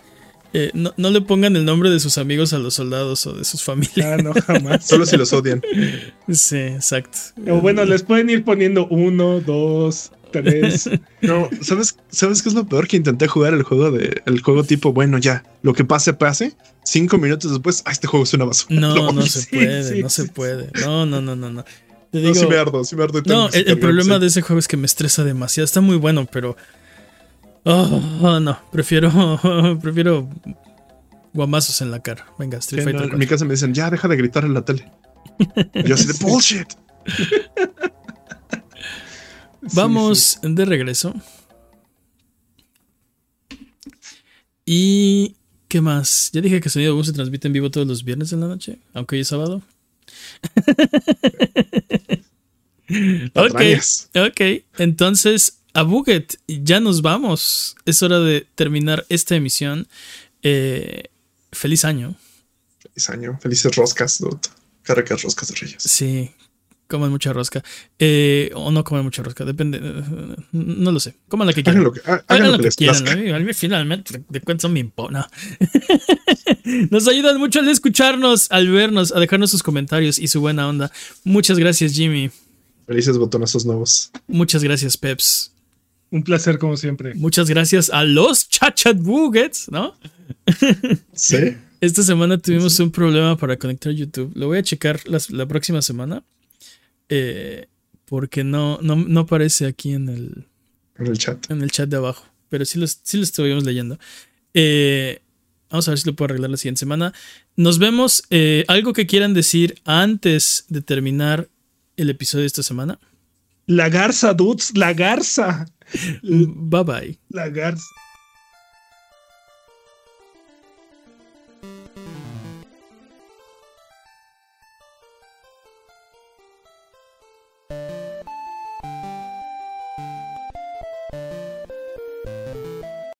eh, no, no le pongan el nombre de sus amigos a los soldados o de sus familias.
Ah, no, jamás.
Solo si los odian.
Sí, exacto.
O bueno, les pueden ir poniendo uno, dos,
No, ¿sabes, ¿sabes qué es lo peor? Que intenté jugar el juego de el juego tipo, bueno, ya, lo que pase, pase. Cinco minutos después, ah, este juego es una basura.
No, no se
Sí,
puede,
sí,
no se puede. No, no, no, no, no. Te
No, sí me ardo, sí me ardo.
No, el, problema
sí.
de ese juego es que me estresa demasiado. Está muy bueno, pero. Oh, no. Prefiero. prefiero. Guamazos en la cara. Venga, Street
no,
Fighter
en mi
4.
casa me dicen, ya, deja de gritar en la tele. Yo así de
Sí.
bullshit.
Vamos de regreso. Y. ¿Qué más? Ya dije que Sonido Boom se transmite en vivo todos los viernes en la noche, aunque hoy es sábado. ok, ok. Entonces, a Buget, ya nos vamos. Es hora de terminar esta emisión. Eh, feliz año.
Feliz año. Felices roscas. Qué ricas roscas de Reyes.
Sí, coman mucha rosca. Eh, o no coman mucha rosca, depende. eh, No lo sé. Coman la que quieran.
Hagan lo que, ha- hagan
Hagan
lo
lo
que
que
les
quieran.
plazca.
¿no? A mí finalmente, de cuentas, me impone. Nos ayudan mucho al escucharnos, al vernos, a dejarnos sus comentarios y su buena onda. Muchas gracias, Jimmy.
Felices botonazos nuevos.
Muchas gracias, Peps.
Un placer como siempre.
Muchas gracias a los Chachat Buggets, ¿no?
Sí.
Esta semana tuvimos un problema para conectar YouTube. Lo voy a checar la próxima semana. Eh, porque no, no, no aparece aquí en el,
En el chat.
en el chat de abajo. Pero sí lo, sí lo estuvimos leyendo. Eh, vamos a ver si lo puedo arreglar la siguiente semana. Nos vemos. eh, ¿Algo que quieran decir antes de terminar el episodio de esta semana?
La garza, dudes, la garza.
Bye bye.
La garza.